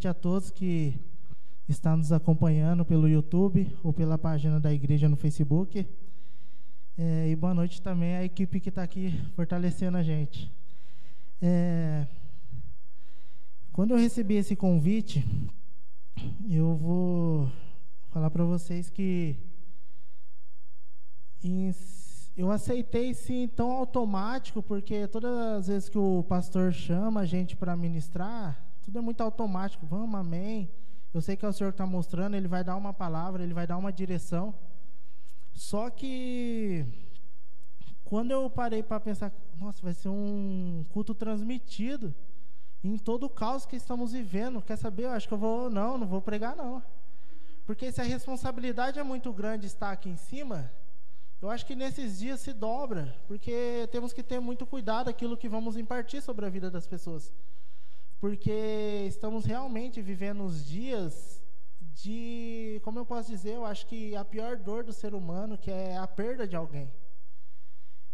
noite a todos que estão nos acompanhando pelo YouTube ou pela página da igreja no Facebook. É, e boa noite também à equipe que está aqui fortalecendo a gente. É, quando eu recebi esse convite, eu vou falar para vocês que eu aceitei sim tão automático, porque todas as vezes que o pastor chama a gente para ministrar, tudo é muito automático. Vamos, amém. Eu sei que é o Senhor que está mostrando, Ele vai dar uma palavra, Ele vai dar uma direção. Só que quando eu parei para pensar, nossa, vai ser um culto transmitido em todo o caos que estamos vivendo. Quer saber? Eu acho que eu vou, não, não vou pregar não. Porque se a responsabilidade é muito grande estar aqui em cima, eu acho que nesses dias se dobra, porque temos que ter muito cuidado aquilo que vamos impartir sobre a vida das pessoas porque estamos realmente vivendo os dias de, como eu posso dizer, eu acho que a pior dor do ser humano, que é a perda de alguém.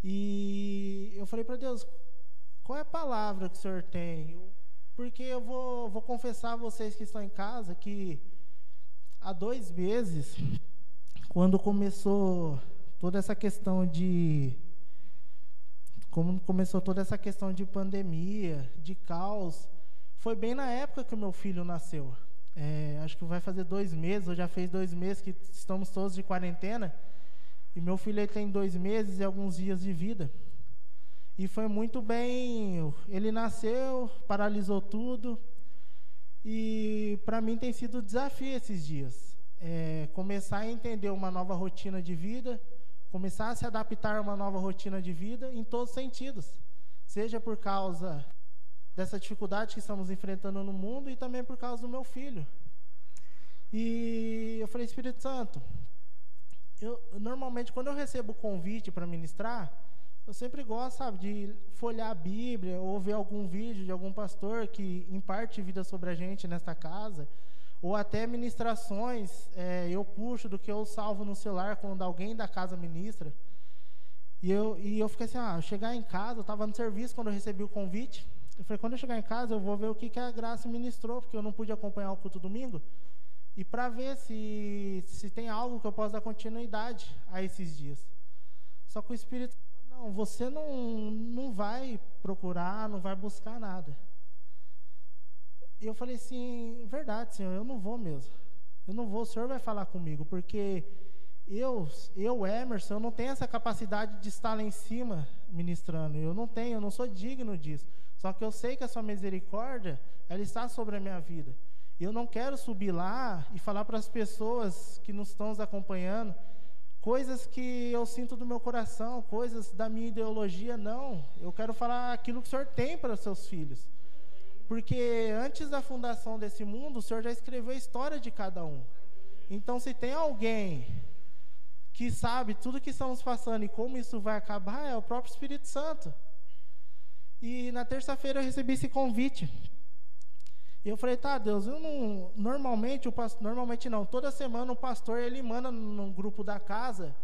E eu falei para Deus, qual é a palavra que o Senhor tem? Porque eu vou, vou confessar a vocês que estão em casa que há dois meses, quando começou toda essa questão de como começou toda essa questão de pandemia, de caos, foi bem na época que o meu filho nasceu. É, acho que vai fazer dois meses, ou já fez dois meses que estamos todos de quarentena. E meu filho tem dois meses e alguns dias de vida. E foi muito bem. Ele nasceu, paralisou tudo. E para mim tem sido um desafio esses dias. É, começar a entender uma nova rotina de vida, começar a se adaptar a uma nova rotina de vida em todos os sentidos. Seja por causa dessa dificuldade que estamos enfrentando no mundo e também por causa do meu filho. E eu falei, Espírito Santo, eu normalmente quando eu recebo convite para ministrar, eu sempre gosto, sabe, de folhear a Bíblia ou ver algum vídeo de algum pastor que imparte vida sobre a gente nesta casa, ou até ministrações é, eu puxo do que eu salvo no celular quando alguém da casa ministra. E eu, e eu fiquei assim, ah, chegar em casa, eu estava no serviço quando eu recebi o convite, eu falei, quando eu chegar em casa, eu vou ver o que, que a Graça ministrou, porque eu não pude acompanhar o culto domingo, e para ver se, se tem algo que eu possa dar continuidade a esses dias. Só que o Espírito não, você não, não vai procurar, não vai buscar nada. E eu falei assim, verdade, Senhor, eu não vou mesmo. Eu não vou, o Senhor vai falar comigo, porque eu, eu, Emerson, eu não tenho essa capacidade de estar lá em cima ministrando. Eu não tenho, eu não sou digno disso. Só que eu sei que a sua misericórdia, ela está sobre a minha vida. E eu não quero subir lá e falar para as pessoas que nos estão acompanhando coisas que eu sinto do meu coração, coisas da minha ideologia, não. Eu quero falar aquilo que o Senhor tem para os seus filhos. Porque antes da fundação desse mundo, o Senhor já escreveu a história de cada um. Então, se tem alguém que sabe tudo que estamos passando e como isso vai acabar, é o próprio Espírito Santo. E na terça-feira eu recebi esse convite. E eu falei, tá, Deus, eu não. Normalmente, o pastor, normalmente não, toda semana o pastor ele manda no grupo da casa,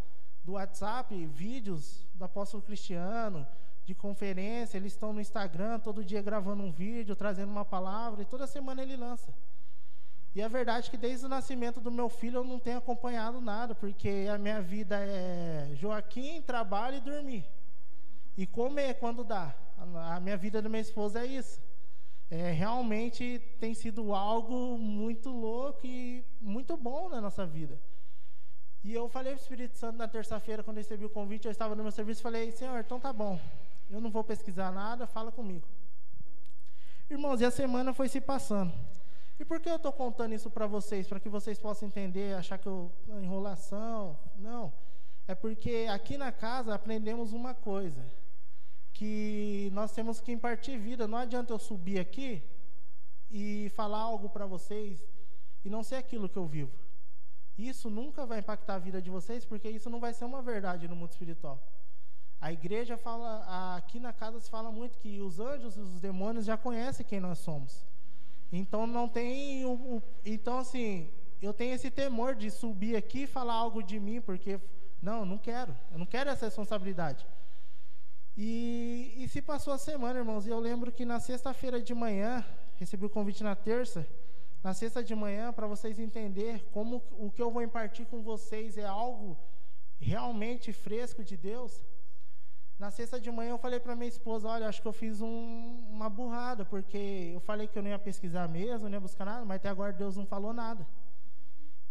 do WhatsApp, vídeos do apóstolo Cristiano, de conferência, eles estão no Instagram, todo dia gravando um vídeo, trazendo uma palavra, e toda semana ele lança. E a verdade é que desde o nascimento do meu filho eu não tenho acompanhado nada, porque a minha vida é Joaquim, trabalho e dormir. E comer quando dá. A minha vida da minha esposa é isso. É, realmente tem sido algo muito louco e muito bom na nossa vida. E eu falei para o Espírito Santo na terça-feira, quando recebi o convite, eu estava no meu serviço, falei, Senhor, então tá bom, eu não vou pesquisar nada, fala comigo. Irmãos, e a semana foi se passando. E por que eu estou contando isso para vocês? Para que vocês possam entender, achar que eu enrolação? Não. É porque aqui na casa aprendemos uma coisa que nós temos que impartir vida. Não adianta eu subir aqui e falar algo para vocês e não ser aquilo que eu vivo. Isso nunca vai impactar a vida de vocês, porque isso não vai ser uma verdade no mundo espiritual. A igreja fala, aqui na casa se fala muito que os anjos e os demônios já conhecem quem nós somos. Então não tem o, o, então assim, eu tenho esse temor de subir aqui e falar algo de mim, porque não, não quero. Eu não quero essa responsabilidade. E, e se passou a semana, irmãos, e eu lembro que na sexta-feira de manhã, recebi o convite na terça, na sexta de manhã, para vocês entenderem como o que eu vou impartir com vocês é algo realmente fresco de Deus. Na sexta de manhã eu falei para minha esposa, olha, acho que eu fiz um, uma burrada, porque eu falei que eu não ia pesquisar mesmo, não ia buscar nada, mas até agora Deus não falou nada.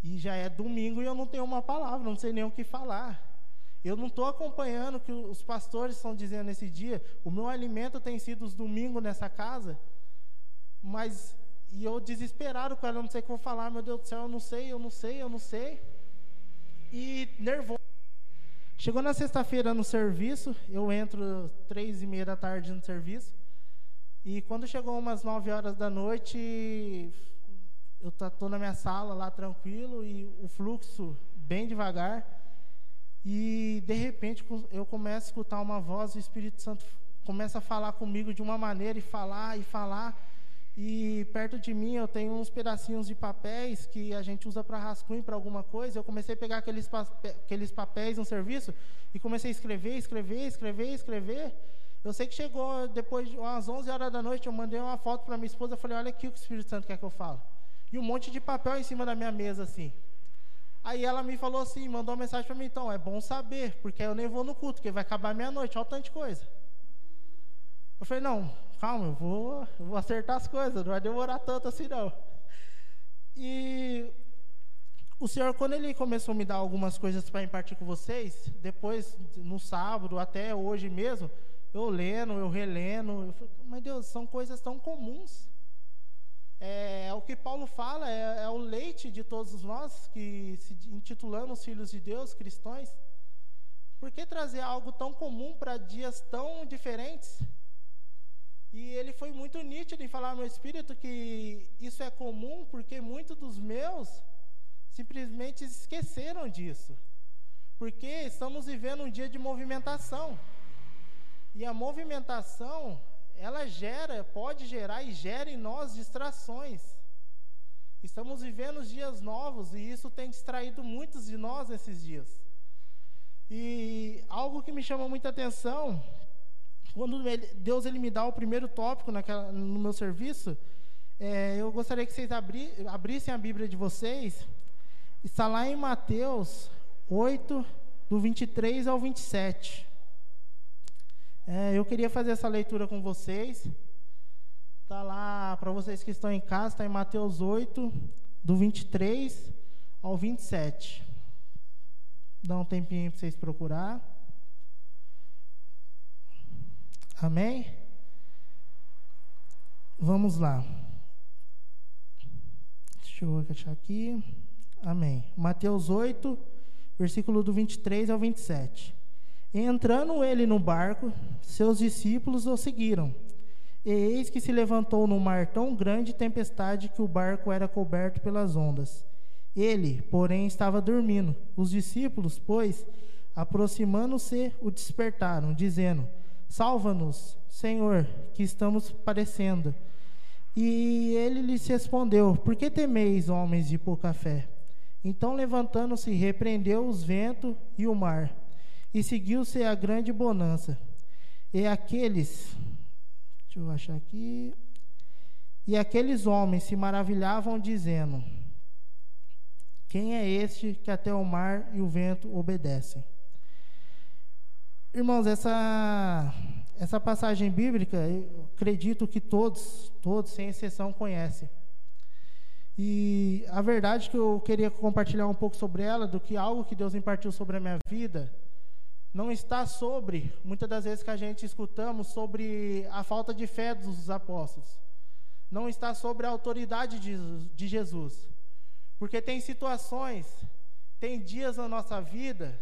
E já é domingo e eu não tenho uma palavra, não sei nem o que falar. Eu não estou acompanhando o que os pastores estão dizendo nesse dia. O meu alimento tem sido os domingos nessa casa, mas e eu desesperado com ela, não sei o que eu vou falar, meu Deus do céu, eu não sei, eu não sei, eu não sei. E nervoso. Chegou na sexta-feira no serviço, eu entro três e meia da tarde no serviço. E quando chegou umas nove horas da noite, eu estou na minha sala lá tranquilo e o fluxo bem devagar. E de repente eu começo a escutar uma voz, o Espírito Santo começa a falar comigo de uma maneira e falar e falar. E perto de mim eu tenho uns pedacinhos de papéis que a gente usa para rascunho, para alguma coisa. Eu comecei a pegar aqueles, aqueles papéis no serviço e comecei a escrever, escrever, escrever, escrever. Eu sei que chegou depois de umas 11 horas da noite, eu mandei uma foto para minha esposa, falei: "Olha aqui o que o Espírito Santo quer que eu fale". E um monte de papel em cima da minha mesa assim. Aí ela me falou assim, mandou uma mensagem para mim, então, é bom saber, porque eu nem vou no culto, porque vai acabar meia-noite, olha o tanto de coisa. Eu falei, não, calma, eu vou, eu vou acertar as coisas, não vai demorar tanto assim não. E o Senhor, quando Ele começou a me dar algumas coisas para impartir com vocês, depois, no sábado, até hoje mesmo, eu lendo, eu relendo, eu falei, mas Deus, são coisas tão comuns. É, é o que Paulo fala, é, é, o leite de todos nós que se intitulamos filhos de Deus, cristãos. Por que trazer algo tão comum para dias tão diferentes? E ele foi muito nítido em falar meu espírito que isso é comum porque muitos dos meus simplesmente esqueceram disso. Porque estamos vivendo um dia de movimentação. E a movimentação, ela gera, pode gerar e gera em nós distrações. Estamos vivendo dias novos e isso tem distraído muitos de nós nesses dias. E algo que me chama muita atenção quando Deus ele me dá o primeiro tópico naquela, no meu serviço, é, eu gostaria que vocês abri, abrissem a Bíblia de vocês. Está lá em Mateus 8, do 23 ao 27. É, eu queria fazer essa leitura com vocês. Está lá, para vocês que estão em casa, está em Mateus 8, do 23 ao 27. Dá um tempinho para vocês procurar. Amém? Vamos lá. Deixa eu achar aqui. Amém. Mateus 8, versículo do 23 ao 27. Entrando ele no barco, seus discípulos o seguiram. E eis que se levantou no mar tão grande tempestade que o barco era coberto pelas ondas. Ele, porém, estava dormindo. Os discípulos, pois, aproximando-se, o despertaram, dizendo: Salva-nos, Senhor, que estamos padecendo. E ele lhes respondeu: Por que temeis, homens de pouca fé? Então, levantando-se, repreendeu os ventos e o mar, e seguiu-se a grande bonança. E aqueles, deixa eu achar aqui, e aqueles homens se maravilhavam, dizendo: Quem é este que até o mar e o vento obedecem? Irmãos, essa, essa passagem bíblica, eu acredito que todos, todos, sem exceção, conhecem. E a verdade que eu queria compartilhar um pouco sobre ela, do que algo que Deus impartiu sobre a minha vida, não está sobre, muitas das vezes que a gente escutamos, sobre a falta de fé dos apóstolos. Não está sobre a autoridade de, Jesus. Porque tem situações, tem dias na nossa vida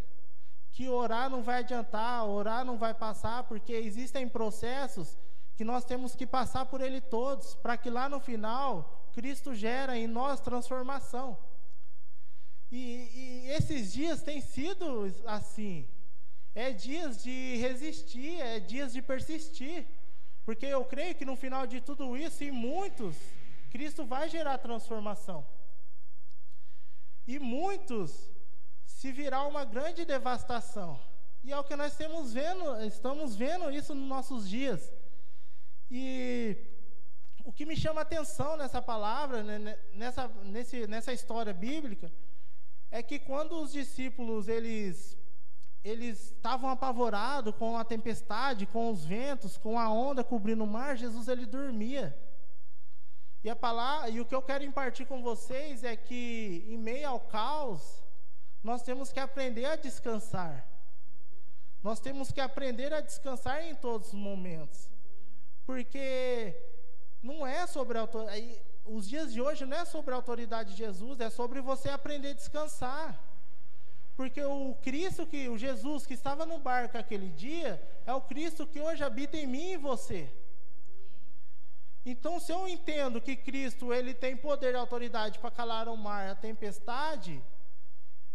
que orar não vai adiantar, orar não vai passar, porque existem processos que nós temos que passar por ele todos, para que lá no final Cristo gera em nós transformação. E, e esses dias têm sido assim. É dias de resistir, é dias de persistir. Porque eu creio que no final de tudo isso, em muitos, Cristo vai gerar transformação. E muitos se virar uma grande devastação. E é o que nós estamos vendo, estamos vendo isso nos nossos dias. E o que me chama atenção nessa palavra, né, nessa, nesse, nessa história bíblica, é que quando os discípulos eles eles estavam apavorados com a tempestade, com os ventos, com a onda cobrindo o mar, Jesus ele dormia. E a palavra, e o que eu quero impartir com vocês é que em meio ao caos, nós temos que aprender a descansar. Nós temos que aprender a descansar em todos os momentos. Porque não é sobre a autoridade. Os dias de hoje não é sobre a autoridade de Jesus, é sobre você aprender a descansar. Porque o Cristo que, o Jesus que estava no barco aquele dia, é o Cristo que hoje habita em mim e você. Então, se eu entendo que Cristo ele tem poder e autoridade para calar o mar, a tempestade,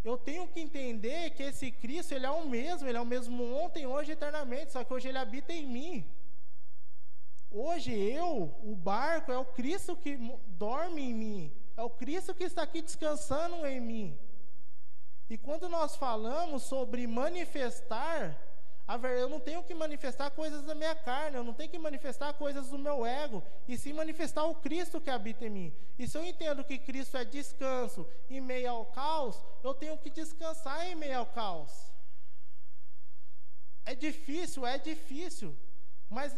eu tenho que entender que esse Cristo ele é o mesmo, ele é o mesmo ontem, hoje, eternamente, só que hoje ele habita em mim. Hoje eu, o barco, é o Cristo que dorme em mim, é o Cristo que está aqui descansando em mim. E quando nós falamos sobre manifestar, eu não tenho que manifestar coisas da minha carne, eu não tenho que manifestar coisas do meu ego, e sim manifestar o Cristo que habita em mim. E se eu entendo que Cristo é descanso em meio ao caos, eu tenho que descansar em meio ao caos. É difícil, é difícil, mas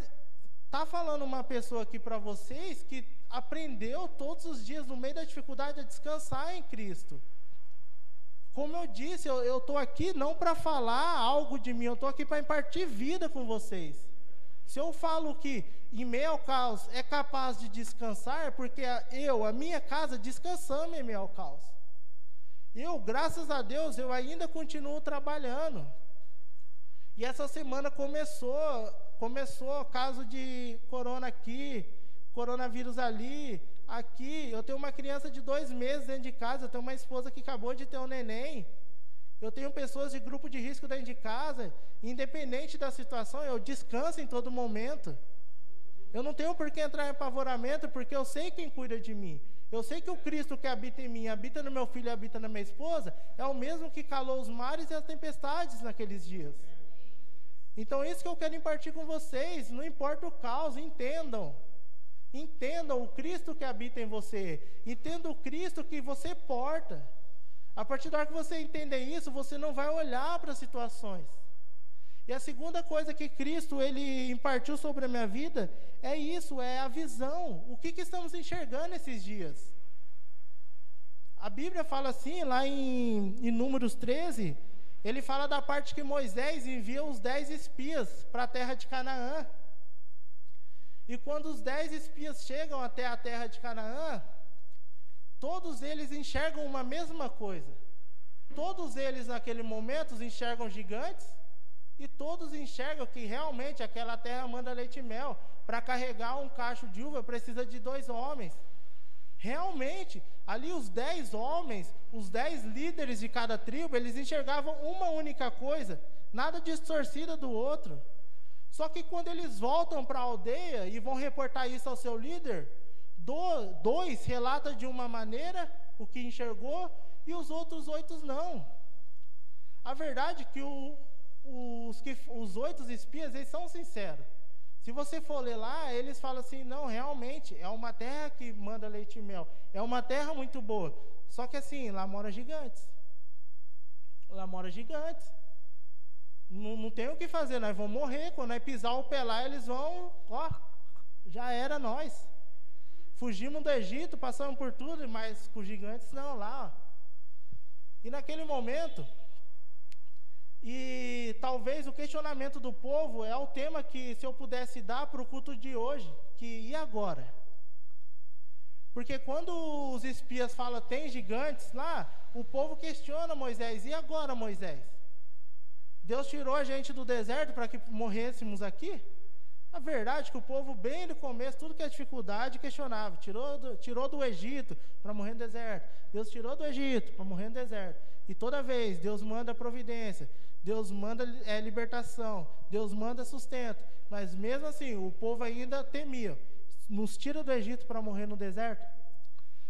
Tá falando uma pessoa aqui para vocês que aprendeu todos os dias no meio da dificuldade a descansar em Cristo. Como eu disse, eu estou aqui não para falar algo de mim, eu estou aqui para impartir vida com vocês. Se eu falo que em meio ao caos é capaz de descansar, porque eu, a minha casa, descansamos em meio ao caos. Eu, graças a Deus, eu ainda continuo trabalhando. E essa semana começou começou caso de corona aqui, coronavírus ali, aqui. Eu tenho uma criança de dois meses dentro de casa, eu tenho uma esposa que acabou de ter um neném. Eu tenho pessoas de grupo de risco dentro de casa. Independente da situação, eu descanso em todo momento. Eu não tenho por que entrar em apavoramento, porque eu sei quem cuida de mim. Eu sei que o Cristo que habita em mim, habita no meu filho e habita na minha esposa, é o mesmo que calou os mares e as tempestades naqueles dias. Então, isso que eu quero impartir com vocês. Não importa o caos, entendam. Entendam o Cristo que habita em você. Entenda o Cristo que você porta. A partir da hora que você entender isso, você não vai olhar para as situações. E a segunda coisa que Cristo ele impartiu sobre a minha vida é isso, é a visão. O que, que estamos enxergando esses dias? A Bíblia fala assim, lá em, em Números 13, ele fala da parte que Moisés envia os dez espias para a terra de Canaã. E quando os dez espias chegam até a terra de Canaã, todos eles enxergam uma mesma coisa. Todos eles, naquele momento, enxergam gigantes e todos enxergam que realmente aquela terra manda leite e mel. Para carregar um cacho de uva precisa de dois homens. Realmente, ali os dez homens, os dez líderes de cada tribo, eles enxergavam uma única coisa, nada distorcida do outro. Só que quando eles voltam para a aldeia e vão reportar isso ao seu líder, do, dois relata de uma maneira o que enxergou e os outros oito não. A verdade é que o, os, que, os oito espias, eles são sinceros. Se você for ler lá, eles falam assim: não, realmente, é uma terra que manda leite e mel. É uma terra muito boa. Só que assim, lá mora gigantes. Lá mora gigantes. Não, não tem o que fazer, nós vamos morrer. Quando nós pisar o pé lá, eles vão, ó, já era nós. Fugimos do Egito, passamos por tudo, mas com os gigantes não, lá. Ó. E naquele momento, e talvez o questionamento do povo é o tema que, se eu pudesse dar para o culto de hoje, que e agora? Porque quando os espias falam tem gigantes lá, o povo questiona Moisés, e agora Moisés? Deus tirou a gente do deserto para que morrêssemos aqui? A verdade é que o povo, bem no começo, tudo que é dificuldade, questionava. Tirou do, tirou do Egito para morrer no deserto. Deus tirou do Egito para morrer no deserto. E toda vez Deus manda providência. Deus manda é, libertação, Deus manda sustento. Mas mesmo assim, o povo ainda temia. Nos tira do Egito para morrer no deserto?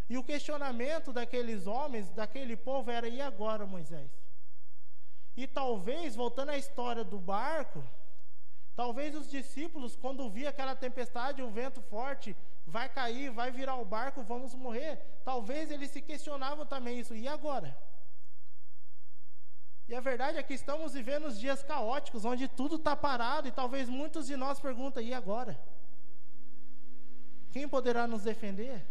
E o questionamento daqueles homens, daquele povo, era: e agora, Moisés? E talvez, voltando à história do barco, Talvez os discípulos, quando via aquela tempestade, o vento forte, vai cair, vai virar o barco, vamos morrer. Talvez eles se questionavam também isso. E agora? E a verdade é que estamos vivendo os dias caóticos, onde tudo está parado, e talvez muitos de nós perguntam: e agora? Quem poderá nos defender?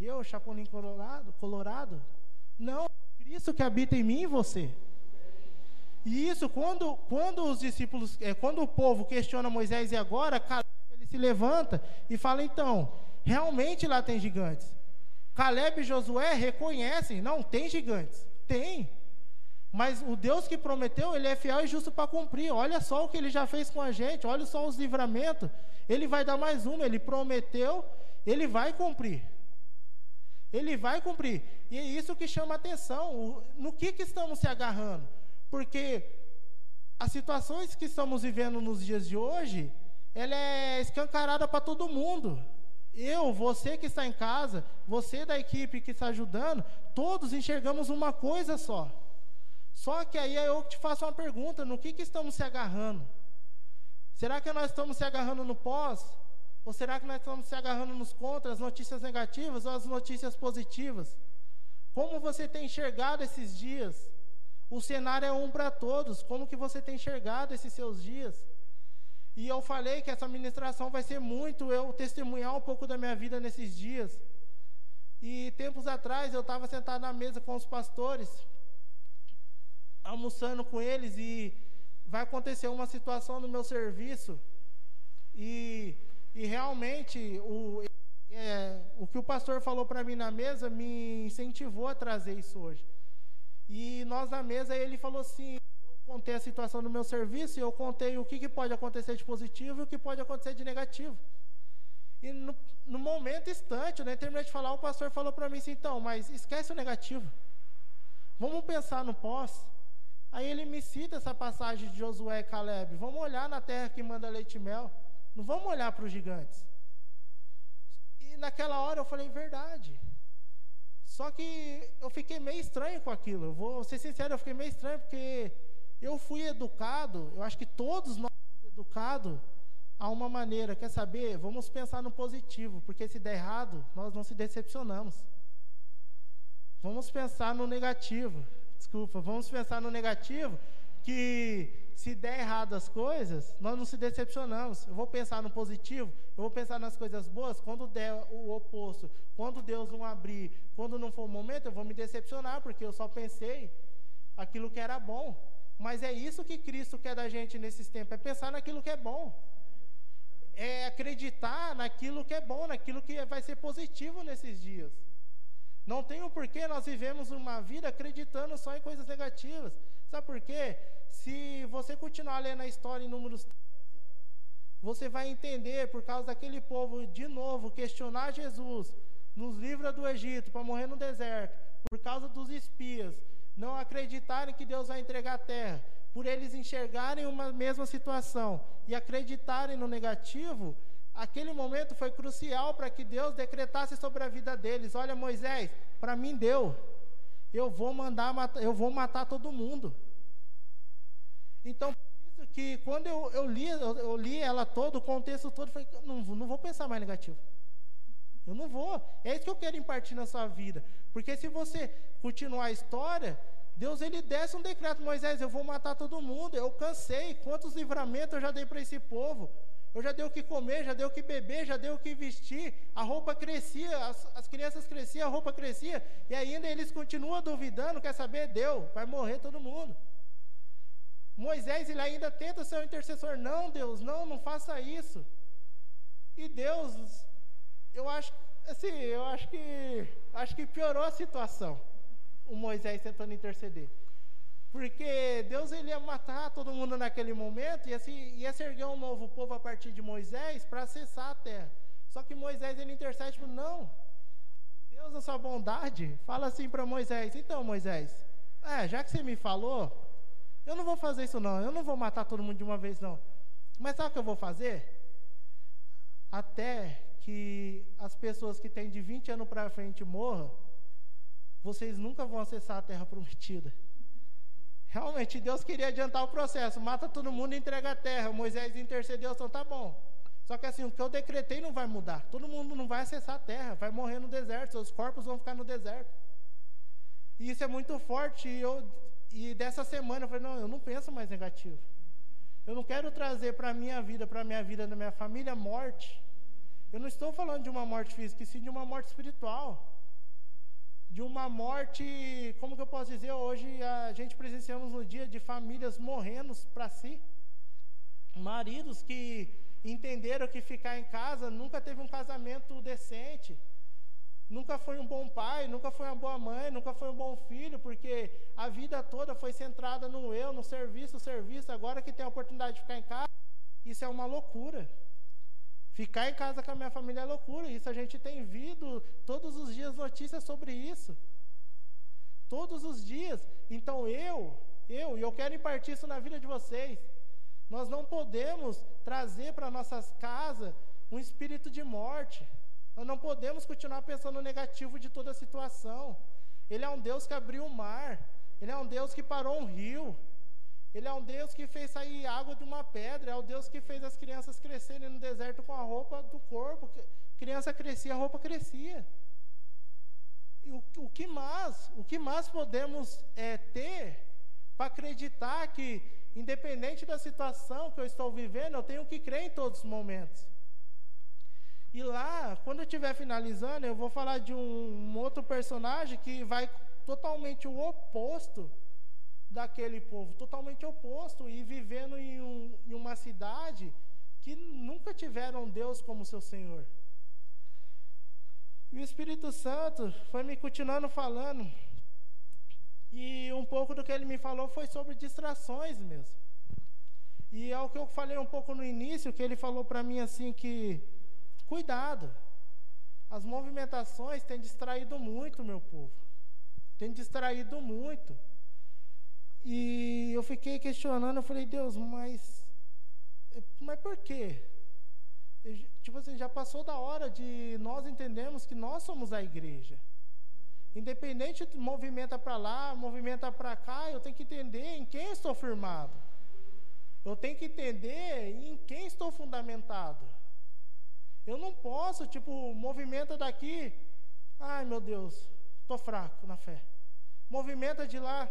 Eu, Chapolin Colorado? Colorado? Não, Cristo que habita em mim e você. E isso, quando, quando os discípulos, é, quando o povo questiona Moisés e agora, Caleb ele se levanta e fala: então, realmente lá tem gigantes. Caleb e Josué reconhecem: não, tem gigantes. Tem. Mas o Deus que prometeu, ele é fiel e justo para cumprir. Olha só o que ele já fez com a gente, olha só os livramentos. Ele vai dar mais uma, ele prometeu, ele vai cumprir. Ele vai cumprir. E é isso que chama atenção. no que, que estamos se agarrando? Porque as situações que estamos vivendo nos dias de hoje, ela é escancarada para todo mundo. Eu, você que está em casa, você da equipe que está ajudando, todos enxergamos uma coisa só. Só que aí eu te faço uma pergunta: no que, que estamos se agarrando? Será que nós estamos se agarrando no pós? Ou será que nós estamos se agarrando nos contras, notícias negativas ou as notícias positivas? Como você tem enxergado esses dias? O cenário é um para todos. Como que você tem enxergado esses seus dias? E eu falei que essa ministração vai ser muito eu testemunhar um pouco da minha vida nesses dias. E tempos atrás eu estava sentado na mesa com os pastores, almoçando com eles e vai acontecer uma situação no meu serviço e, e realmente o, é, o que o pastor falou para mim na mesa me incentivou a trazer isso hoje. E nós na mesa ele falou assim, eu contei a situação do meu serviço eu contei o que, que pode acontecer de positivo e o que pode acontecer de negativo. E no, no momento instante, né, terminei de falar, o pastor falou para mim assim, então, mas esquece o negativo. Vamos pensar no pós. Aí ele me cita essa passagem de Josué e Caleb. Vamos olhar na terra que manda leite e mel. Não vamos olhar para os gigantes. E naquela hora eu falei, verdade. Só que eu fiquei meio estranho com aquilo. Eu vou ser sincero, eu fiquei meio estranho porque eu fui educado, eu acho que todos nós fomos educados a uma maneira, quer saber? Vamos pensar no positivo, porque se der errado, nós não se decepcionamos. Vamos pensar no negativo desculpa, vamos pensar no negativo, que se der errado as coisas, nós não se decepcionamos. Eu vou pensar no positivo, eu vou pensar nas coisas boas. Quando der o oposto, quando Deus não abrir, quando não for o momento, eu vou me decepcionar, porque eu só pensei aquilo que era bom. Mas é isso que Cristo quer da gente nesses tempos, é pensar naquilo que é bom. É acreditar naquilo que é bom, naquilo que vai ser positivo nesses dias. Não tem um porquê nós vivemos uma vida acreditando só em coisas negativas. Sabe por quê? Se você continuar lendo a história em Números 13, você vai entender, por causa daquele povo, de novo, questionar Jesus, nos livra do Egito para morrer no deserto, por causa dos espias, não acreditarem que Deus vai entregar a terra, por eles enxergarem uma mesma situação e acreditarem no negativo, aquele momento foi crucial para que Deus decretasse sobre a vida deles: Olha, Moisés, para mim deu. Eu vou mandar eu vou matar todo mundo. Então, por isso que quando eu, eu li, eu, eu, li ela todo, o contexto todo, eu falei, não, não vou pensar mais negativo. Eu não vou. É isso que eu quero impartir na sua vida. Porque se você continuar a história, Deus ele desce um decreto, Moisés, eu vou matar todo mundo. Eu cansei. Quantos livramentos eu já dei para esse povo? Eu já dei o que comer, já dei o que beber, já dei o que vestir. A roupa crescia, as, as crianças cresciam, a roupa crescia. E ainda eles continuam duvidando, quer saber? Deu, vai morrer todo mundo. Moisés ele ainda tenta ser o intercessor. Não, Deus, não, não faça isso. E Deus, eu acho, assim, eu acho que acho que piorou a situação. O Moisés tentando interceder. Porque Deus ele ia matar todo mundo naquele momento e assim, ia se erguer um novo povo a partir de Moisés para acessar a terra. Só que Moisés ele intercede, tipo, não. Deus, na sua bondade, fala assim para Moisés: Então, Moisés, é, já que você me falou, eu não vou fazer isso não, eu não vou matar todo mundo de uma vez não. Mas sabe o que eu vou fazer? Até que as pessoas que têm de 20 anos para frente morram, vocês nunca vão acessar a terra prometida. Realmente, Deus queria adiantar o processo. Mata todo mundo e entrega a terra. Moisés intercedeu, então tá bom. Só que assim, o que eu decretei não vai mudar. Todo mundo não vai acessar a terra, vai morrer no deserto, seus corpos vão ficar no deserto. E isso é muito forte. E, eu, e dessa semana eu falei, não, eu não penso mais negativo. Eu não quero trazer para a minha vida, para a minha vida da minha família, morte. Eu não estou falando de uma morte física, sim de uma morte espiritual. De uma morte, como que eu posso dizer, hoje a gente presenciamos no dia de famílias morrendo para si. Maridos que entenderam que ficar em casa nunca teve um casamento decente nunca foi um bom pai, nunca foi uma boa mãe, nunca foi um bom filho, porque a vida toda foi centrada no eu, no serviço, serviço. Agora que tem a oportunidade de ficar em casa, isso é uma loucura. Ficar em casa com a minha família é loucura. Isso a gente tem visto todos os dias notícias sobre isso. Todos os dias. Então eu, eu, e eu quero impartir isso na vida de vocês. Nós não podemos trazer para nossas casas um espírito de morte. Nós não podemos continuar pensando no negativo de toda a situação. Ele é um Deus que abriu o mar. Ele é um Deus que parou um rio. Ele é um Deus que fez sair água de uma pedra. É o Deus que fez as crianças crescerem no deserto com a roupa do corpo. Criança crescia, a roupa crescia. E o, o que mais? O que mais podemos é, ter para acreditar que, independente da situação que eu estou vivendo, eu tenho que crer em todos os momentos. E lá, quando eu estiver finalizando, eu vou falar de um, um, outro personagem que vai totalmente o oposto daquele povo, totalmente oposto, e vivendo em, um, em uma cidade que nunca tiveram Deus como seu Senhor. E o Espírito Santo foi me continuando falando, e um pouco do que ele me falou foi sobre distrações mesmo. E é o que eu falei um pouco no início, que ele falou para mim assim que Cuidado. As movimentações têm distraído muito, meu povo. Tem distraído muito. E eu fiquei questionando, eu falei, Deus, mas, mas por quê? Eu, tipo assim, já passou da hora de nós entendermos que nós somos a igreja. Independente de movimenta para lá, movimenta para cá, eu tenho que entender em quem estou firmado. Eu tenho que entender em quem estou fundamentado. Eu não posso, tipo, movimenta daqui, ai meu Deus, estou fraco na fé. Movimenta de lá,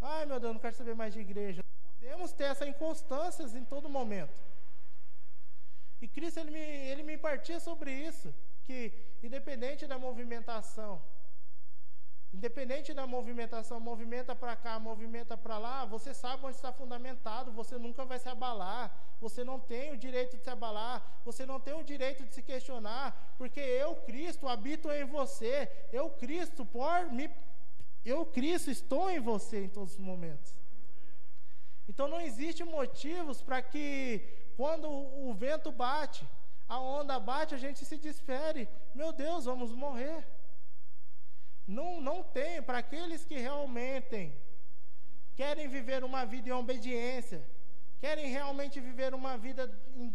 ai meu Deus, não quero saber mais de igreja. Podemos ter essa inconstância em todo momento. E Cristo ele me, ele me partia sobre isso, que independente da movimentação, Independente da movimentação, movimenta para cá, movimenta para lá, você sabe onde está fundamentado, você nunca vai se abalar, você não tem o direito de se abalar, você não tem o direito de se questionar, porque eu, Cristo, habito em você, eu, Cristo, por me, eu, Cristo, estou em você em todos os momentos. Então não existe motivos para que quando o vento bate, a onda bate, a gente se desfere. Meu Deus, vamos morrer. Não, não tem, para aqueles que realmente querem viver uma vida em obediência, querem realmente viver uma vida em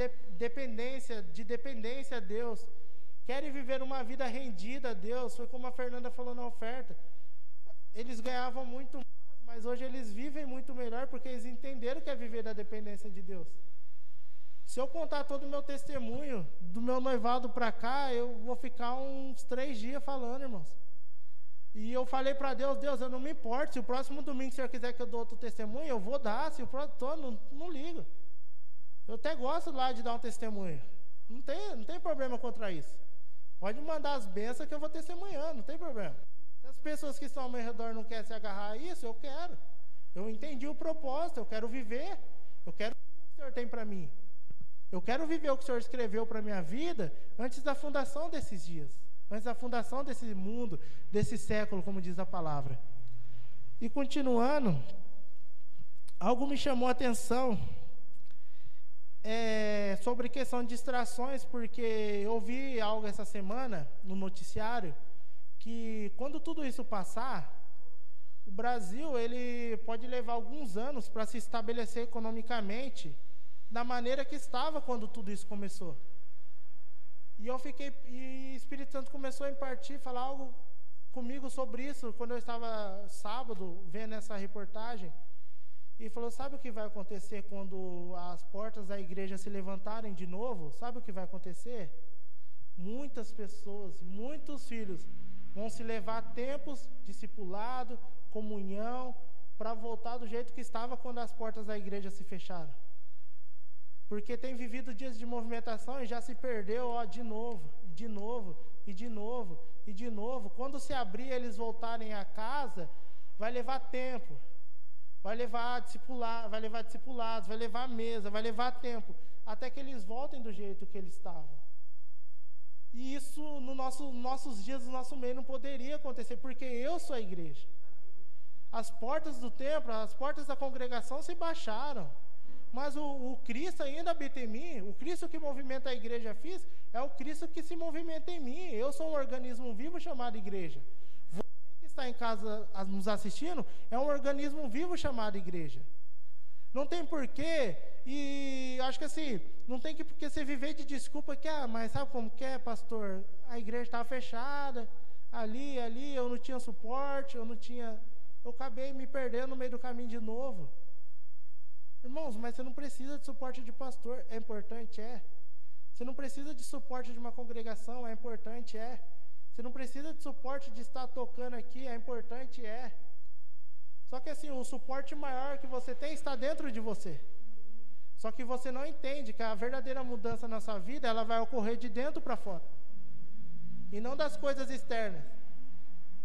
dependência, de dependência a Deus, querem viver uma vida rendida a Deus, foi como a Fernanda falou na oferta. Eles ganhavam muito mais, mas hoje eles vivem muito melhor porque eles entenderam que é viver da dependência de Deus. Se eu contar todo o meu testemunho do meu noivado para cá, eu vou ficar uns três dias falando, irmãos. E eu falei para Deus, Deus, eu não me importo, se o próximo domingo o Senhor quiser que eu dou outro testemunho, eu vou dar, se o próximo, tô, não, não ligo. Eu até gosto lá de dar um testemunho. Não tem, não tem problema contra isso. Pode mandar as bênçãos que eu vou testemunhando, não tem problema. Pessoas que estão ao meu redor não querem se agarrar a isso, eu quero. Eu entendi o propósito, eu quero viver. Eu quero o que o Senhor tem para mim. Eu quero viver o que o Senhor escreveu para minha vida antes da fundação desses dias antes da fundação desse mundo, desse século, como diz a palavra. E continuando, algo me chamou a atenção é, sobre questão de distrações, porque eu vi algo essa semana no noticiário que quando tudo isso passar, o Brasil ele pode levar alguns anos para se estabelecer economicamente da maneira que estava quando tudo isso começou. E eu fiquei, e o Espírito Santo começou a impartir, falar algo comigo sobre isso, quando eu estava sábado vendo essa reportagem. E falou: Sabe o que vai acontecer quando as portas da igreja se levantarem de novo? Sabe o que vai acontecer? Muitas pessoas, muitos filhos vão se levar tempos discipulado, comunhão, para voltar do jeito que estava quando as portas da igreja se fecharam. Porque tem vivido dias de movimentação e já se perdeu, ó, de novo, de novo, e de novo, e de novo. Quando se abrir eles voltarem a casa, vai levar tempo. Vai levar discipular, vai levar discipulados, vai levar mesa, vai levar tempo, até que eles voltem do jeito que eles estavam. E isso no nosso nossos dias, no nosso meio não poderia acontecer, porque eu sou a igreja. As portas do templo, as portas da congregação se baixaram. Mas o, o, Cristo ainda habita em mim. O Cristo que movimenta a igreja física é o Cristo que se movimenta em mim. Eu sou um organismo vivo chamado igreja. Você que está em casa nos assistindo é um organismo vivo chamado igreja. Não tem porquê, e acho que assim, não tem que porque você viver de desculpa que, ah, mas sabe como que é, pastor? A igreja estava fechada, ali, ali, eu não tinha suporte, eu não tinha. Eu acabei me perdendo no meio do caminho de novo. Irmãos, mas você não precisa de suporte de pastor, é importante, é. Você não precisa de suporte de uma congregação, é importante, é. Você não precisa de suporte de estar tocando aqui, é importante, é. Só que assim, o suporte maior que você tem está dentro de você. Só que você não entende que a verdadeira mudança na sua vida, ela vai ocorrer de dentro para fora. E não das coisas externas.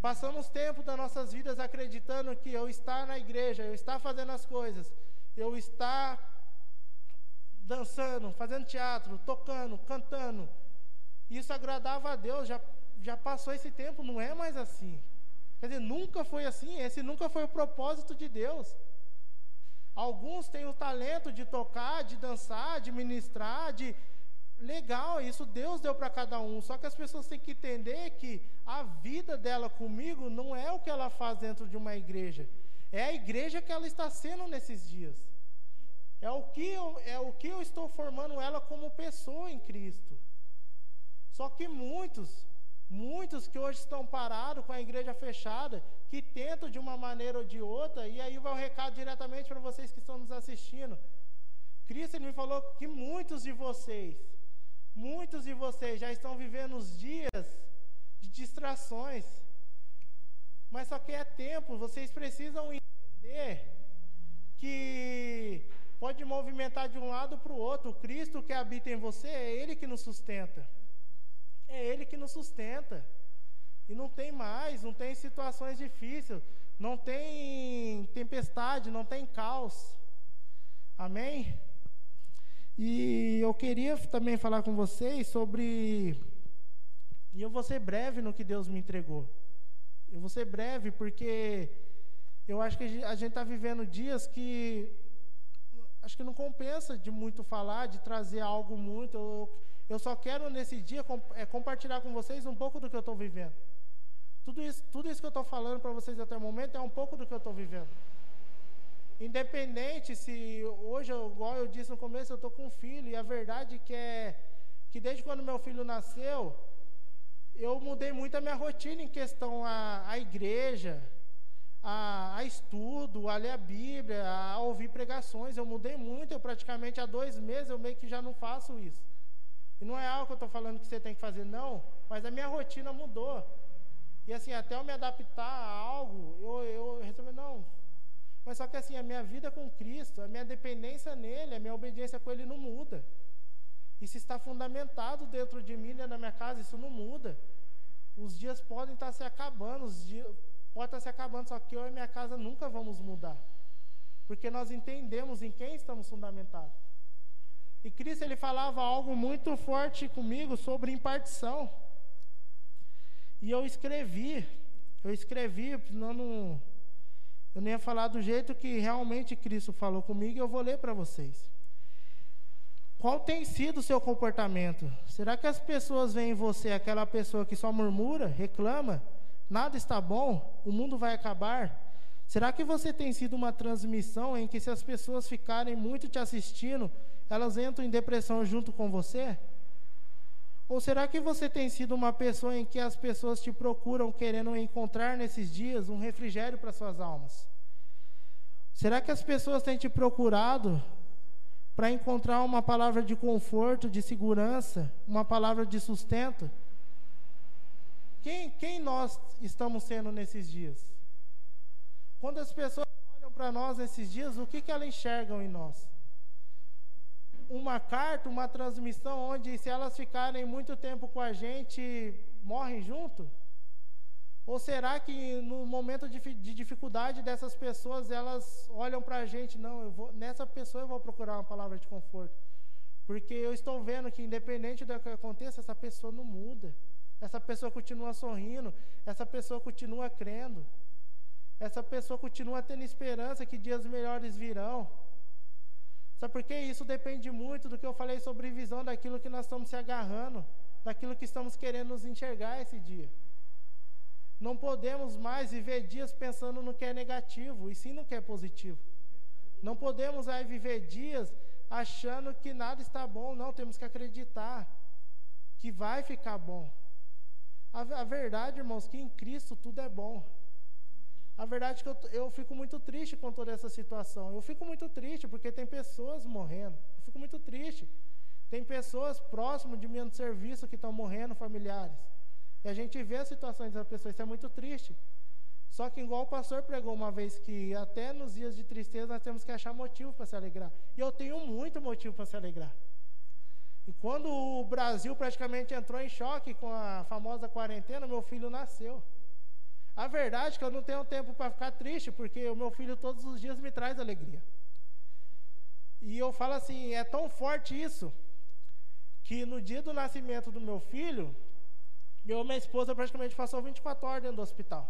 Passamos tempo das nossas vidas acreditando que eu estar na igreja, eu estar fazendo as coisas, eu estar dançando, fazendo teatro, tocando, cantando. Isso agradava a Deus, já, já passou esse tempo, não é mais assim. Quer dizer, nunca foi assim, esse nunca foi o propósito de Deus. Alguns têm o talento de tocar, de dançar, de ministrar, de. Legal, isso Deus deu para cada um. Só que as pessoas têm que entender que a vida dela comigo não é o que ela faz dentro de uma igreja. É a igreja que ela está sendo nesses dias. É o que eu, é o que eu estou formando ela como pessoa em Cristo. Só que muitos, muitos que hoje estão parados com a igreja fechada, que tentam de uma maneira ou de outra, e aí vai o recado diretamente para vocês que estão nos assistindo. Cristo me falou que muitos de vocês, muitos de vocês já estão vivendo os dias de distrações. Mas só que é tempo, vocês precisam entender que pode movimentar de um lado para o outro. Cristo que habita em você é Ele que nos sustenta. É Ele que nos sustenta. E não tem mais, não tem situações difíceis, não tem tempestade, não tem caos. Amém? E eu queria também falar com vocês sobre. E eu vou ser breve no que Deus me entregou. Eu vou ser breve porque eu acho que a gente está vivendo dias que acho que não compensa de muito falar, de trazer algo muito. Eu, eu só quero nesse dia é, compartilhar com vocês um pouco do que eu estou vivendo. Tudo isso, tudo isso que eu estou falando para vocês até o momento é um pouco do que eu estou vivendo. Independente se hoje, igual eu disse no começo, eu estou com um filho, e a verdade que é que desde quando meu filho nasceu, eu mudei muito a minha rotina em questão à, à igreja, a, a, estudo, a ler a Bíblia, a ouvir pregações. Eu mudei muito, eu praticamente há dois meses eu meio que já não faço isso. E não é algo que eu estou falando que você tem que fazer, não, mas a minha rotina mudou. E assim, até eu me adaptar a algo, eu, eu resolvi, não. Mas só que assim, a minha vida com Cristo, a minha dependência nele, a minha obediência com ele não muda. Isso está fundamentado dentro de mim, dentro da minha casa, isso não muda. Os dias podem estar se acabando, os dias podem estar se acabando, só que eu e minha casa nunca vamos mudar. Porque nós entendemos em quem estamos fundamentados. E Cristo ele falava algo muito forte comigo sobre impartição. E eu escrevi, eu escrevi, não, não, eu nem ia falar do jeito que realmente Cristo falou comigo, e eu vou ler para vocês. Qual tem sido o seu comportamento? Será que as pessoas veem em você aquela pessoa que só murmura, reclama, nada está bom, o mundo vai acabar? Será que você tem sido uma transmissão em que se as pessoas ficarem muito te assistindo, elas entram em depressão junto com você? Ou será que você tem sido uma pessoa em que as pessoas te procuram querendo encontrar nesses dias um refrigério para suas almas? Será que as pessoas têm te procurado para encontrar uma palavra de conforto, de segurança, uma palavra de sustento? Quem, quem nós estamos sendo nesses dias? Quando as pessoas olham para nós nesses dias, o que, que elas enxergam em nós? Uma carta, uma transmissão onde, se elas ficarem muito tempo com a gente, morrem junto? Ou será que no momento de, de dificuldade dessas pessoas, elas olham para a gente, não, eu vou, nessa pessoa eu vou procurar uma palavra de conforto. Porque eu estou vendo que independente do que aconteça, essa pessoa não muda. Essa pessoa continua sorrindo, essa pessoa continua crendo. Essa pessoa continua tendo esperança que dias melhores virão. Sabe por quê? Isso depende muito do que eu falei sobre visão daquilo que nós estamos se agarrando, daquilo que estamos querendo nos enxergar esse dia. Não podemos mais viver dias pensando no que é negativo e sim no que é positivo. Não podemos aí viver dias achando que nada está bom. Não, temos que acreditar que vai ficar bom. A, a verdade, irmãos, que em Cristo tudo é bom. A verdade é que eu, eu fico muito triste com toda essa situação. Eu fico muito triste porque tem pessoas morrendo. Eu fico muito triste. Tem pessoas próximas de mim no serviço que estão morrendo, familiares. E a gente vê as situações das pessoas, isso é muito triste. Só que, igual o pastor pregou uma vez, que até nos dias de tristeza nós temos que achar motivo para se alegrar. E eu tenho muito motivo para se alegrar. E quando o Brasil praticamente entrou em choque com a famosa quarentena, meu filho nasceu. A verdade é que eu não tenho tempo para ficar triste, porque o meu filho todos os dias me traz alegria. E eu falo assim, é tão forte isso, que no dia do nascimento do meu filho, eu e minha esposa praticamente passou 24 horas dentro do hospital.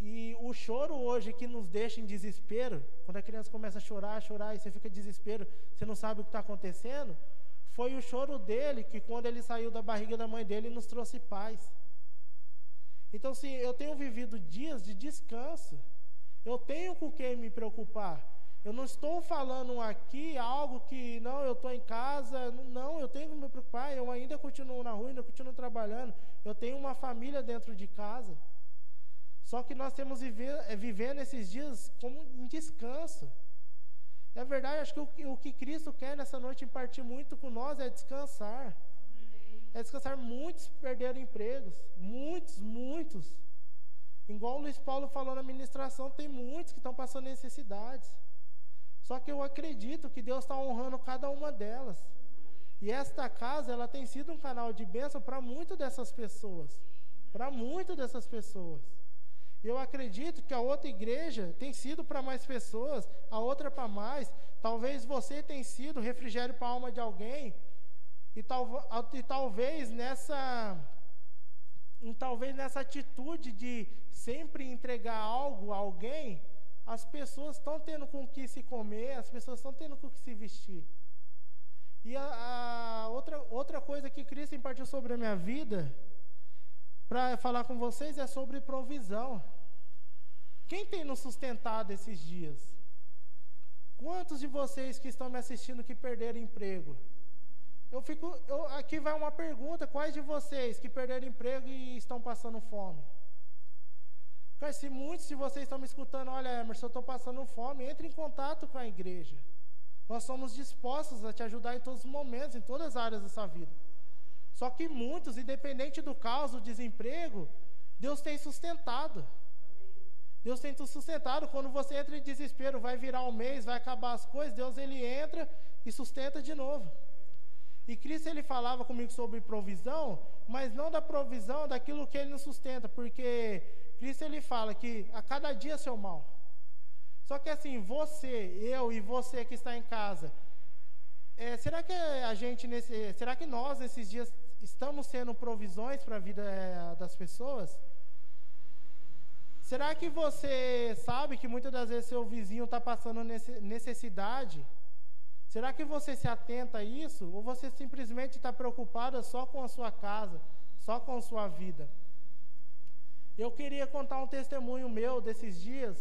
E o choro hoje que nos deixa em desespero, quando a criança começa a chorar, chorar, e você fica em desespero, você não sabe o que está acontecendo, foi o choro dele que, quando ele saiu da barriga da mãe dele, nos trouxe paz. Então, sim, eu tenho vivido dias de descanso. Eu tenho com quem me preocupar. Eu não estou falando aqui algo que, não, eu estou em casa, não, eu tenho que me preocupar, eu ainda continuo na rua, ainda continuo trabalhando, eu tenho uma família dentro de casa. Só que nós temos viver, é, vivendo esses dias como em descanso. É verdade, acho que o, o que Cristo quer nessa noite impartir muito com nós é descansar. É descansar. Muitos perderam empregos, muitos, muitos. Igual o Luiz Paulo falou na ministração, tem muitos que estão passando necessidades. Só que eu acredito que Deus está honrando cada uma delas. E esta casa, ela tem sido um canal de bênção para muitas dessas pessoas. Para muitas dessas pessoas. Eu acredito que a outra igreja tem sido para mais pessoas, a outra para mais. Talvez você tenha sido refrigério para a alma de alguém. E, tal, e talvez nessa talvez nessa atitude de sempre entregar algo a alguém, as pessoas estão tendo com o que se comer, as pessoas estão tendo com o que se vestir. E a, a outra, outra coisa que Cristo impartiu sobre a minha vida, para falar com vocês, é sobre provisão. Quem tem nos sustentado esses dias? Quantos de vocês que estão me assistindo que perderam emprego? Eu fico, eu, aqui vai uma pergunta: quais de vocês que perderam emprego e estão passando fome? Cara, se muitos de vocês estão me escutando, olha, Emerson, eu estou passando fome, entre em contato com a igreja. Nós somos dispostos a te ajudar em todos os momentos, em todas as áreas da sua vida. Só que muitos, independente do caos, do desemprego, Deus tem sustentado. Deus tem te sustentado. Quando você entra em desespero, vai virar um mês, vai acabar as coisas, Deus ele entra e sustenta de novo. E Cristo ele falava comigo sobre provisão, mas não da provisão daquilo que ele nos sustenta, porque Cristo ele fala que a cada dia é seu mal. Só que assim, você, eu e você que está em casa, é, será que a gente nesse, será que nós nesses dias estamos sendo provisões para a vida é, das pessoas? Será que você sabe que muitas das vezes seu vizinho está passando necessidade? Será que você se atenta a isso? Ou você simplesmente está preocupada só com a sua casa, só com a sua vida? Eu queria contar um testemunho meu desses dias.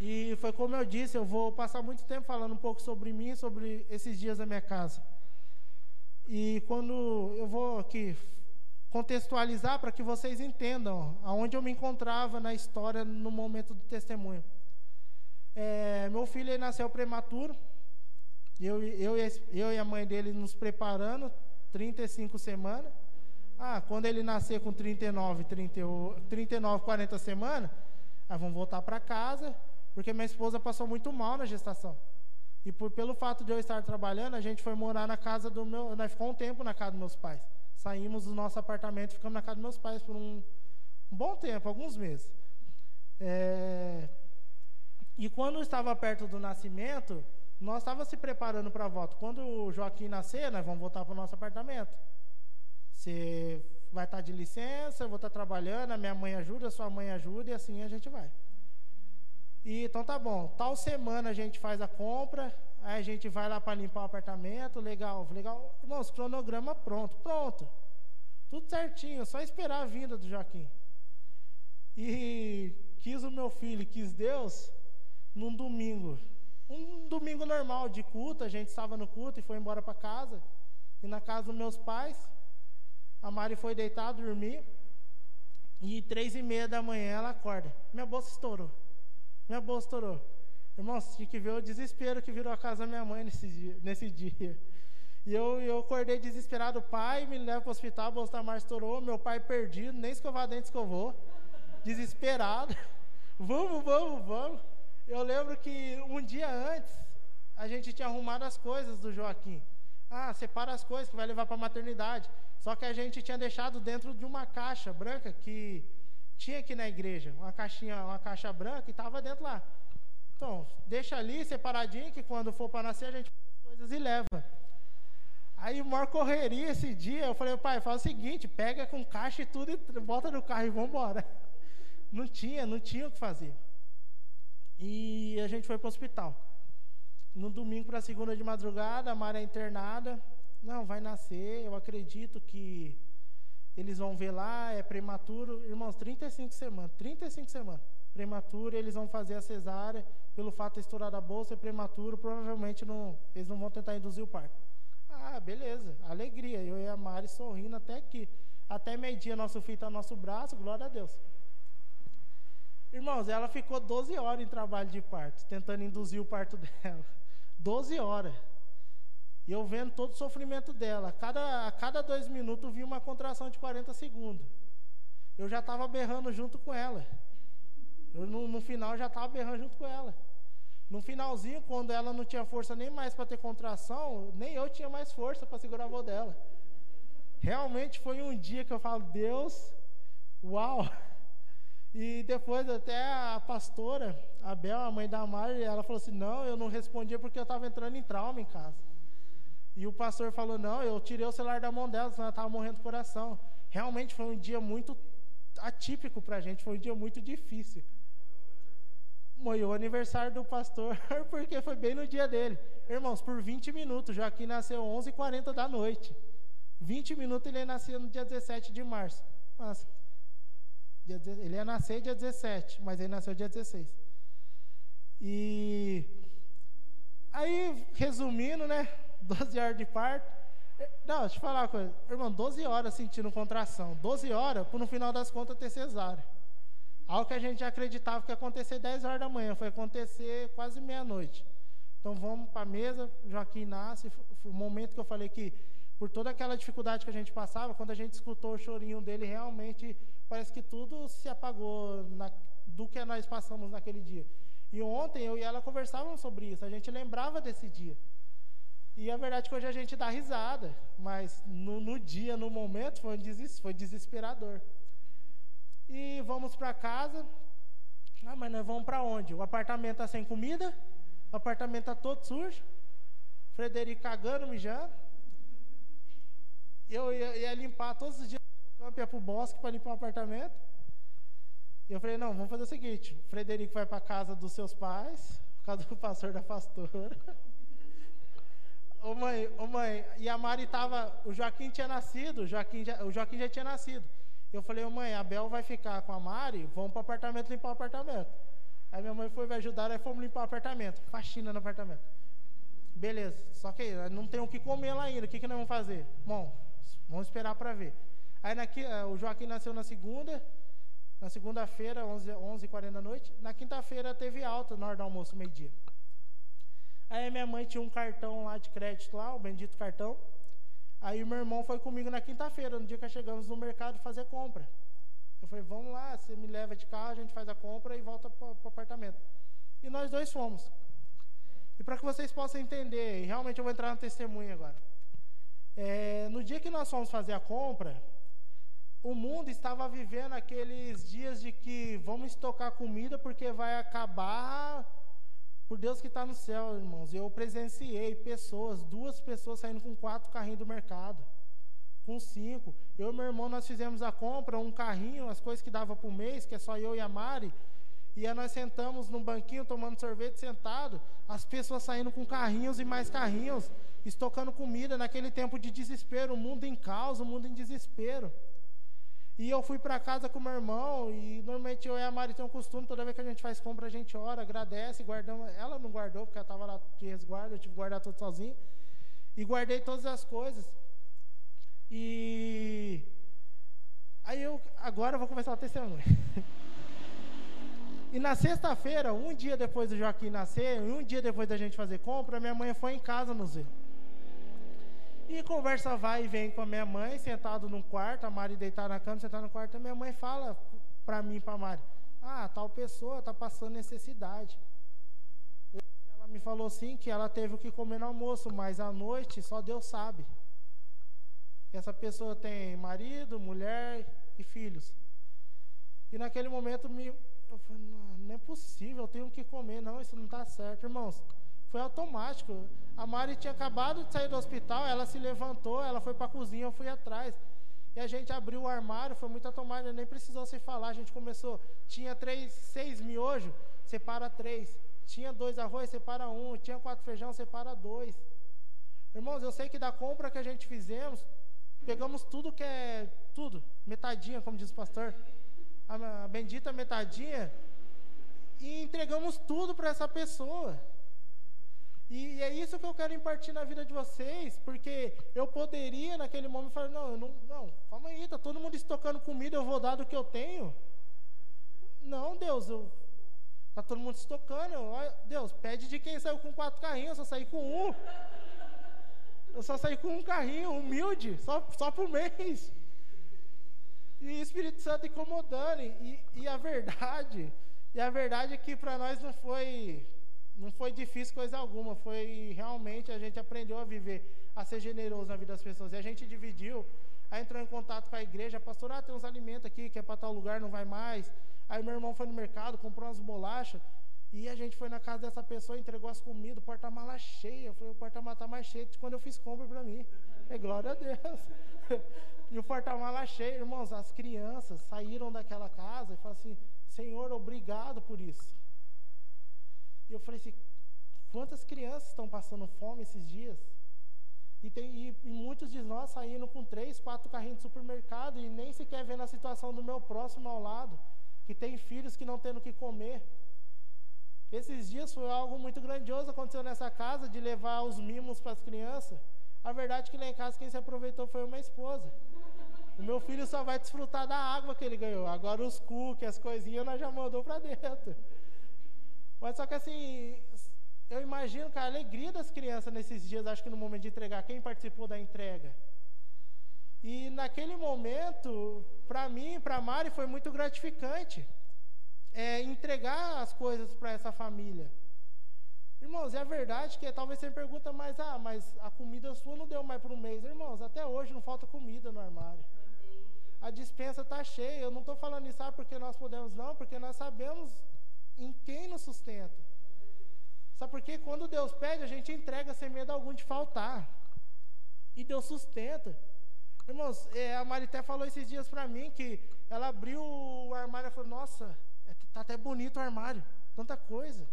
E foi como eu disse, eu vou passar muito tempo falando um pouco sobre mim, sobre esses dias da minha casa. E quando eu vou aqui contextualizar para que vocês entendam aonde eu me encontrava na história no momento do testemunho. É, meu filho ele nasceu prematuro. Eu, eu, eu e a mãe dele nos preparando, 35 semanas. Ah, quando ele nascer com 39, 30, 39 40 semanas, vamos voltar para casa, porque minha esposa passou muito mal na gestação. E por, pelo fato de eu estar trabalhando, a gente foi morar na casa do meu. Nós ficou um tempo na casa dos meus pais. Saímos do nosso apartamento e ficamos na casa dos meus pais por um, um bom tempo, alguns meses. É, e quando estava perto do nascimento, nós estávamos se preparando para a volta. Quando o Joaquim nascer, nós vamos voltar para o nosso apartamento. Você vai estar tá de licença, eu vou estar tá trabalhando, a minha mãe ajuda, a sua mãe ajuda, e assim a gente vai. E, então tá bom, tal semana a gente faz a compra, aí a gente vai lá para limpar o apartamento, legal, legal. Irmãos, cronograma pronto, pronto. Tudo certinho, só esperar a vinda do Joaquim. E quis o meu filho, quis Deus, num domingo. Um domingo normal de culto, a gente estava no culto e foi embora para casa. E na casa dos meus pais, a Mari foi deitar, dormir. E três e meia da manhã ela acorda. Minha bolsa estourou. Minha bolsa estourou. Irmãos, tinha que ver o desespero que virou a casa da minha mãe nesse dia. Nesse dia. E eu, eu acordei desesperado. O pai me leva para o hospital, a bolsa da Mar estourou. Meu pai perdido, nem escovar dente escovou. Desesperado. vamos, vamos, vamos. Eu lembro que um dia antes, a gente tinha arrumado as coisas do Joaquim. Ah, separa as coisas que vai levar para a maternidade. Só que a gente tinha deixado dentro de uma caixa branca que tinha aqui na igreja, uma caixinha, uma caixa branca e estava dentro lá. Então, deixa ali separadinho que quando for para nascer a gente faz as coisas e leva. Aí, maior correria esse dia, eu falei, pai, faz o seguinte, pega com caixa e tudo e bota no carro e vamos embora. Não tinha, não tinha o que fazer. E a gente foi para o hospital. No domingo para segunda de madrugada, a Mara é internada. Não, vai nascer, eu acredito que eles vão ver lá, é prematuro, irmãos, 35 semanas, 35 semanas, prematuro, eles vão fazer a cesárea, pelo fato de estourar a bolsa, é prematuro, provavelmente não, eles não vão tentar induzir o parto. Ah, beleza, alegria, eu e a Mari sorrindo até aqui. Até meio-dia, nosso filho está no nosso braço, glória a Deus. Irmãos, ela ficou 12 horas em trabalho de parto, tentando induzir o parto dela. 12 horas. E eu vendo todo o sofrimento dela. A cada, a cada dois minutos vi uma contração de 40 segundos. Eu já estava berrando junto com ela. Eu, no, no final já estava berrando junto com ela. No finalzinho, quando ela não tinha força nem mais para ter contração, nem eu tinha mais força para segurar a avó dela. Realmente foi um dia que eu falo, Deus, uau! E depois até a pastora, a Bel, a mãe da Mari, ela falou assim, não, eu não respondia porque eu estava entrando em trauma em casa. E o pastor falou: Não, eu tirei o celular da mão dela, senão ela estava morrendo do coração. Realmente foi um dia muito atípico para a gente, foi um dia muito difícil. Moiou o aniversário do pastor, porque foi bem no dia dele. Irmãos, por 20 minutos, Joaquim nasceu 11h40 da noite. 20 minutos ele ia nascer no dia 17 de março. Nossa, ele ia nascer dia 17, mas ele nasceu dia 16. E aí, resumindo, né? 12 horas de parto. É, não, deixa eu falar uma coisa. Irmão, 12 horas sentindo contração. 12 horas, por no final das contas ter cesárea. Algo que a gente acreditava que ia acontecer 10 horas da manhã, foi acontecer quase meia-noite. Então vamos para a mesa, Joaquim nasce. Foi o momento que eu falei que, por toda aquela dificuldade que a gente passava, quando a gente escutou o chorinho dele, realmente parece que tudo se apagou na, do que nós passamos naquele dia. E ontem eu e ela conversávamos sobre isso, a gente lembrava desse dia. E a verdade é que hoje a gente dá risada, mas no, no dia, no momento, foi, des, foi desesperador. E vamos para casa. Ah, mas nós vamos para onde? O apartamento está sem comida, o apartamento está todo sujo, Frederico cagando, mijando. Eu ia, ia limpar todos os dias no campo, ia para o bosque para limpar o apartamento. E eu falei, não, vamos fazer o seguinte, o Frederico vai para casa dos seus pais, por causa do pastor da pastora. Ô mãe, ô mãe, e a Mari tava, o Joaquim tinha nascido, o Joaquim já, o Joaquim já tinha nascido. Eu falei, mãe, a Bel vai ficar com a Mari, vamos para o apartamento limpar o apartamento. Aí minha mãe foi me ajudar, aí fomos limpar o apartamento, faxina no apartamento. Beleza, só que não tem o que comer lá ainda, o que, que nós vamos fazer? Bom, vamos esperar para ver. Aí naqui, eh, o Joaquim nasceu na segunda, Na segunda-feira, 11, 11h40 da noite. Na quinta-feira teve alta na hora do almoço, meio-dia. Aí minha mãe tinha um cartão lá de crédito lá, o bendito cartão. Aí meu irmão foi comigo na quinta-feira, no dia que chegamos no mercado fazer compra. Eu falei, vamos lá, você me leva de carro, a gente faz a compra e volta para o apartamento. E nós dois fomos. E para que vocês possam entender, e realmente eu vou entrar no testemunho agora. É, no dia que nós fomos fazer a compra, o mundo estava vivendo aqueles dias de que vamos estocar comida porque vai acabar por Deus que está no céu, irmãos. Eu presenciei pessoas, duas pessoas saindo com quatro carrinhos do mercado com cinco. Eu e meu irmão, nós fizemos a compra, um carrinho, as coisas que dava por mês, que é só eu e a Mari. E aí nós sentamos num banquinho tomando sorvete sentado, as pessoas saindo com carrinhos e mais carrinhos, estocando comida naquele tempo de desespero, o mundo em caos, o mundo em desespero. E eu fui para casa com meu irmão, e normalmente eu e a Mari tem um costume, toda vez que a gente faz compra, a gente ora, agradece, guardamos. Ela não guardou, porque ela estava lá de resguardo, eu tive que guardar tudo sozinho. E guardei todas as coisas. E aí eu agora eu vou começar o testemunho. E na sexta-feira, um dia depois do Joaquim nascer, um dia depois da gente fazer compra, minha mãe foi em casa nos ver. E conversa vai e vem com a minha mãe, sentado num quarto, a Mari deitada na cama, sentada no quarto, a minha mãe fala para mim e para Mari: "Ah, tal pessoa está passando necessidade". Ela me falou assim que ela teve o que comer no almoço, mas à noite só Deus sabe. Essa pessoa tem marido, mulher e filhos. E naquele momento me, eu falei, não, não é possível, eu tenho que comer, não, isso não está certo, irmãos. Foi automático. A Mari tinha acabado de sair do hospital, ela se levantou, ela foi para a cozinha, eu fui atrás. E a gente abriu o armário, foi muito automático, nem precisou se falar. A gente começou, tinha três, seis miojos, separa três. Tinha dois arroz, separa um. Tinha quatro feijão, separa dois. Irmãos, eu sei que da compra que a gente fizemos, Pegamos tudo que é tudo, metadinha, como diz o pastor, a, bendita metadinha, e entregamos tudo para essa pessoa. E, é isso que eu quero impartir na vida de vocês, porque eu poderia naquele momento falar, não, não, não, calma aí, tá todo mundo estocando comida, eu vou dar do que eu tenho. Não, Deus, eu, tá todo mundo estocando. Deus, pede de quem saiu com quatro carrinhos, eu só saí com um. Eu só saí com um carrinho humilde, só, só por mês. E o Espírito Santo incomodando. E, e a verdade, e a verdade é que para nós não foi, não foi difícil coisa alguma. Foi realmente a gente aprendeu a viver, a ser generoso na vida das pessoas. E a gente dividiu, aí entrou em contato com a igreja, pastor, ah, tem uns alimentos aqui que é para tal lugar, não vai mais. Aí meu irmão foi no mercado, comprou umas bolachas. E a gente foi na casa dessa pessoa, entregou as comidas, o porta-mala cheio. Eu falei, o porta-mala está mais cheio de quando eu fiz compra para mim. É glória a Deus. e o porta-mala cheio, irmãos, as crianças saíram daquela casa e falaram assim, Senhor, obrigado por isso. E eu falei assim, quantas crianças estão passando fome esses dias? E, tem, e, e muitos de nós saindo com três, quatro carrinhos de supermercado e nem sequer vendo a situação do meu próximo ao lado, que tem filhos que não tendo o que comer. Esses dias foi algo muito grandioso aconteceu nessa casa de levar os mimos para as crianças. A verdade é que lá em casa quem se aproveitou foi uma esposa. O meu filho só vai desfrutar da água que ele ganhou. Agora os cookies, as coisinhas, nós já mandou para dentro. Mas só que assim, eu imagino que a alegria das crianças nesses dias, acho que no momento de entregar, quem participou da entrega. E naquele momento, para mim, para Mari, foi muito gratificante é, entregar as coisas para essa família. Irmãos, é verdade que talvez você pergunta, mas ah, mas a comida sua não deu mais por um mês. Irmãos, até hoje não falta comida no armário. A dispensa está cheia. Eu não estou falando isso ah, porque nós podemos, não, porque nós sabemos em quem nos sustenta. Sabe por quê? Quando Deus pede, a gente entrega sem medo algum de faltar. E Deus sustenta. Irmãos, é, a Marité falou esses dias para mim que ela abriu o armário e falou: Nossa, Tá até bonito o armário, tanta coisa.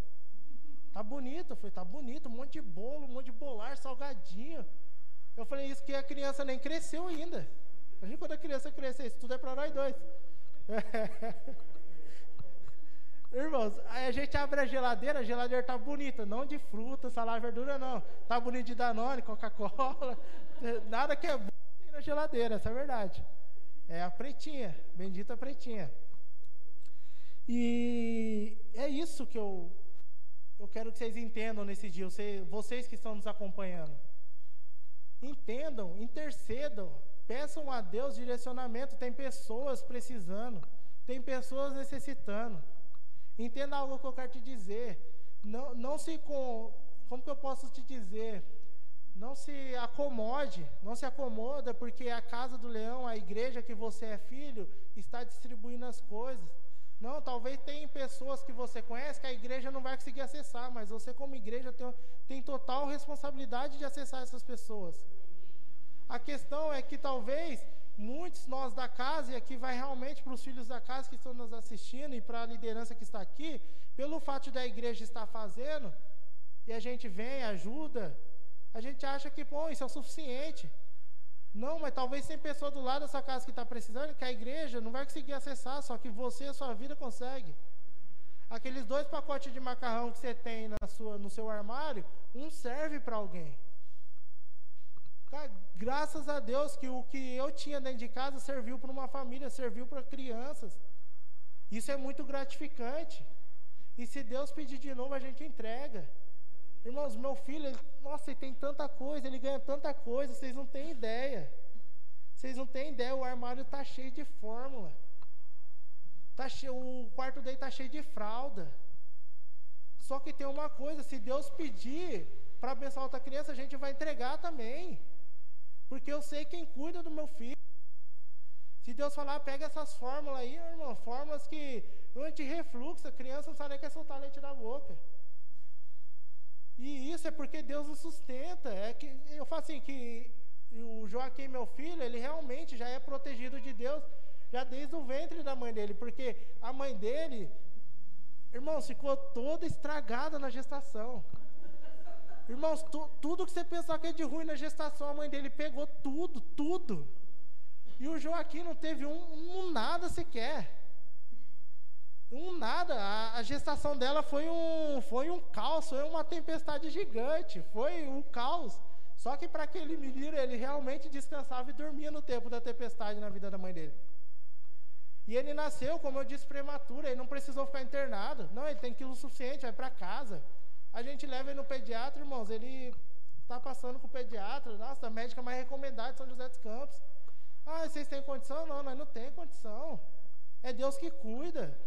Tá bonito, eu falei, tá bonito, um monte de bolo, um monte de bolar, salgadinho. Eu falei, isso que a criança nem cresceu ainda. Imagina quando a criança crescer, isso tudo é para nós dois. Irmãos, aí a gente abre a geladeira, a geladeira tá bonita, não de fruta, salada, verdura não. Tá bonito de Danone, Coca-Cola, nada que é bom tem na geladeira, essa é a verdade. É a pretinha, bendita pretinha. E é isso que eu, eu quero que vocês entendam nesse dia, vocês que estão nos acompanhando. Entendam, intercedam, peçam a Deus direcionamento. Tem pessoas precisando, tem pessoas necessitando. Entenda algo que eu quero te dizer. Não, não se com, como que eu posso te dizer? Não se acomode, não se acomoda, porque a casa do leão, a igreja que você é filho, está distribuindo as coisas. Não, talvez tem pessoas que você conhece que a igreja não vai conseguir acessar, mas você como igreja tem, tem total responsabilidade de acessar essas pessoas. A questão é que talvez muitos nós da casa, e aqui vai realmente para os filhos da casa que estão nos assistindo e para a liderança que está aqui, pelo fato da igreja estar fazendo, e a gente vem, ajuda, a gente acha que, bom, isso é o suficiente. Não, mas talvez tem pessoa do lado dessa casa que está precisando, que a igreja não vai conseguir acessar, só que você, a sua vida consegue. Aqueles dois pacotes de macarrão que você tem na sua, no seu armário, um serve para alguém. Cara, graças a Deus que o que eu tinha dentro de casa serviu para uma família, serviu para crianças. Isso é muito gratificante. E se Deus pedir de novo, a gente entrega. Irmãos, meu filho, ele, nossa, ele tem tanta coisa, ele ganha tanta coisa, vocês não têm ideia. Vocês não têm ideia, o armário está cheio de fórmula. Tá cheio, o quarto dele está cheio de fralda. Só que tem uma coisa, se Deus pedir para abençoar outra criança, a gente vai entregar também. Porque eu sei quem cuida do meu filho. Se Deus falar, pega essas fórmulas aí, irmão, fórmulas que anti-refluxo, a criança não sabe nem quer soltar leite da boca. E isso é porque Deus nos sustenta. É que eu falo assim que o Joaquim, meu filho, ele realmente já é protegido de Deus já desde o ventre da mãe dele, porque a mãe dele, irmãos, ficou toda estragada na gestação. Irmãos, tu, tudo que você pensar que é de ruim na gestação, a mãe dele pegou tudo, tudo. E o Joaquim não teve um, um nada sequer. Um nada, a, a, gestação dela foi um, foi um caos, foi uma tempestade gigante, foi um caos. Só que para aquele menino, ele realmente descansava e dormia no tempo da tempestade na vida da mãe dele. E ele nasceu, como eu disse, prematuro, ele não precisou ficar internado. Não, ele tem quilo suficiente, vai para casa. A gente leva ele no pediatra, irmãos, ele está passando com o pediatra, nossa, a médica mais recomendada de São José dos Campos. Ah, vocês têm condição? Não, nós não temos condição. É Deus que cuida.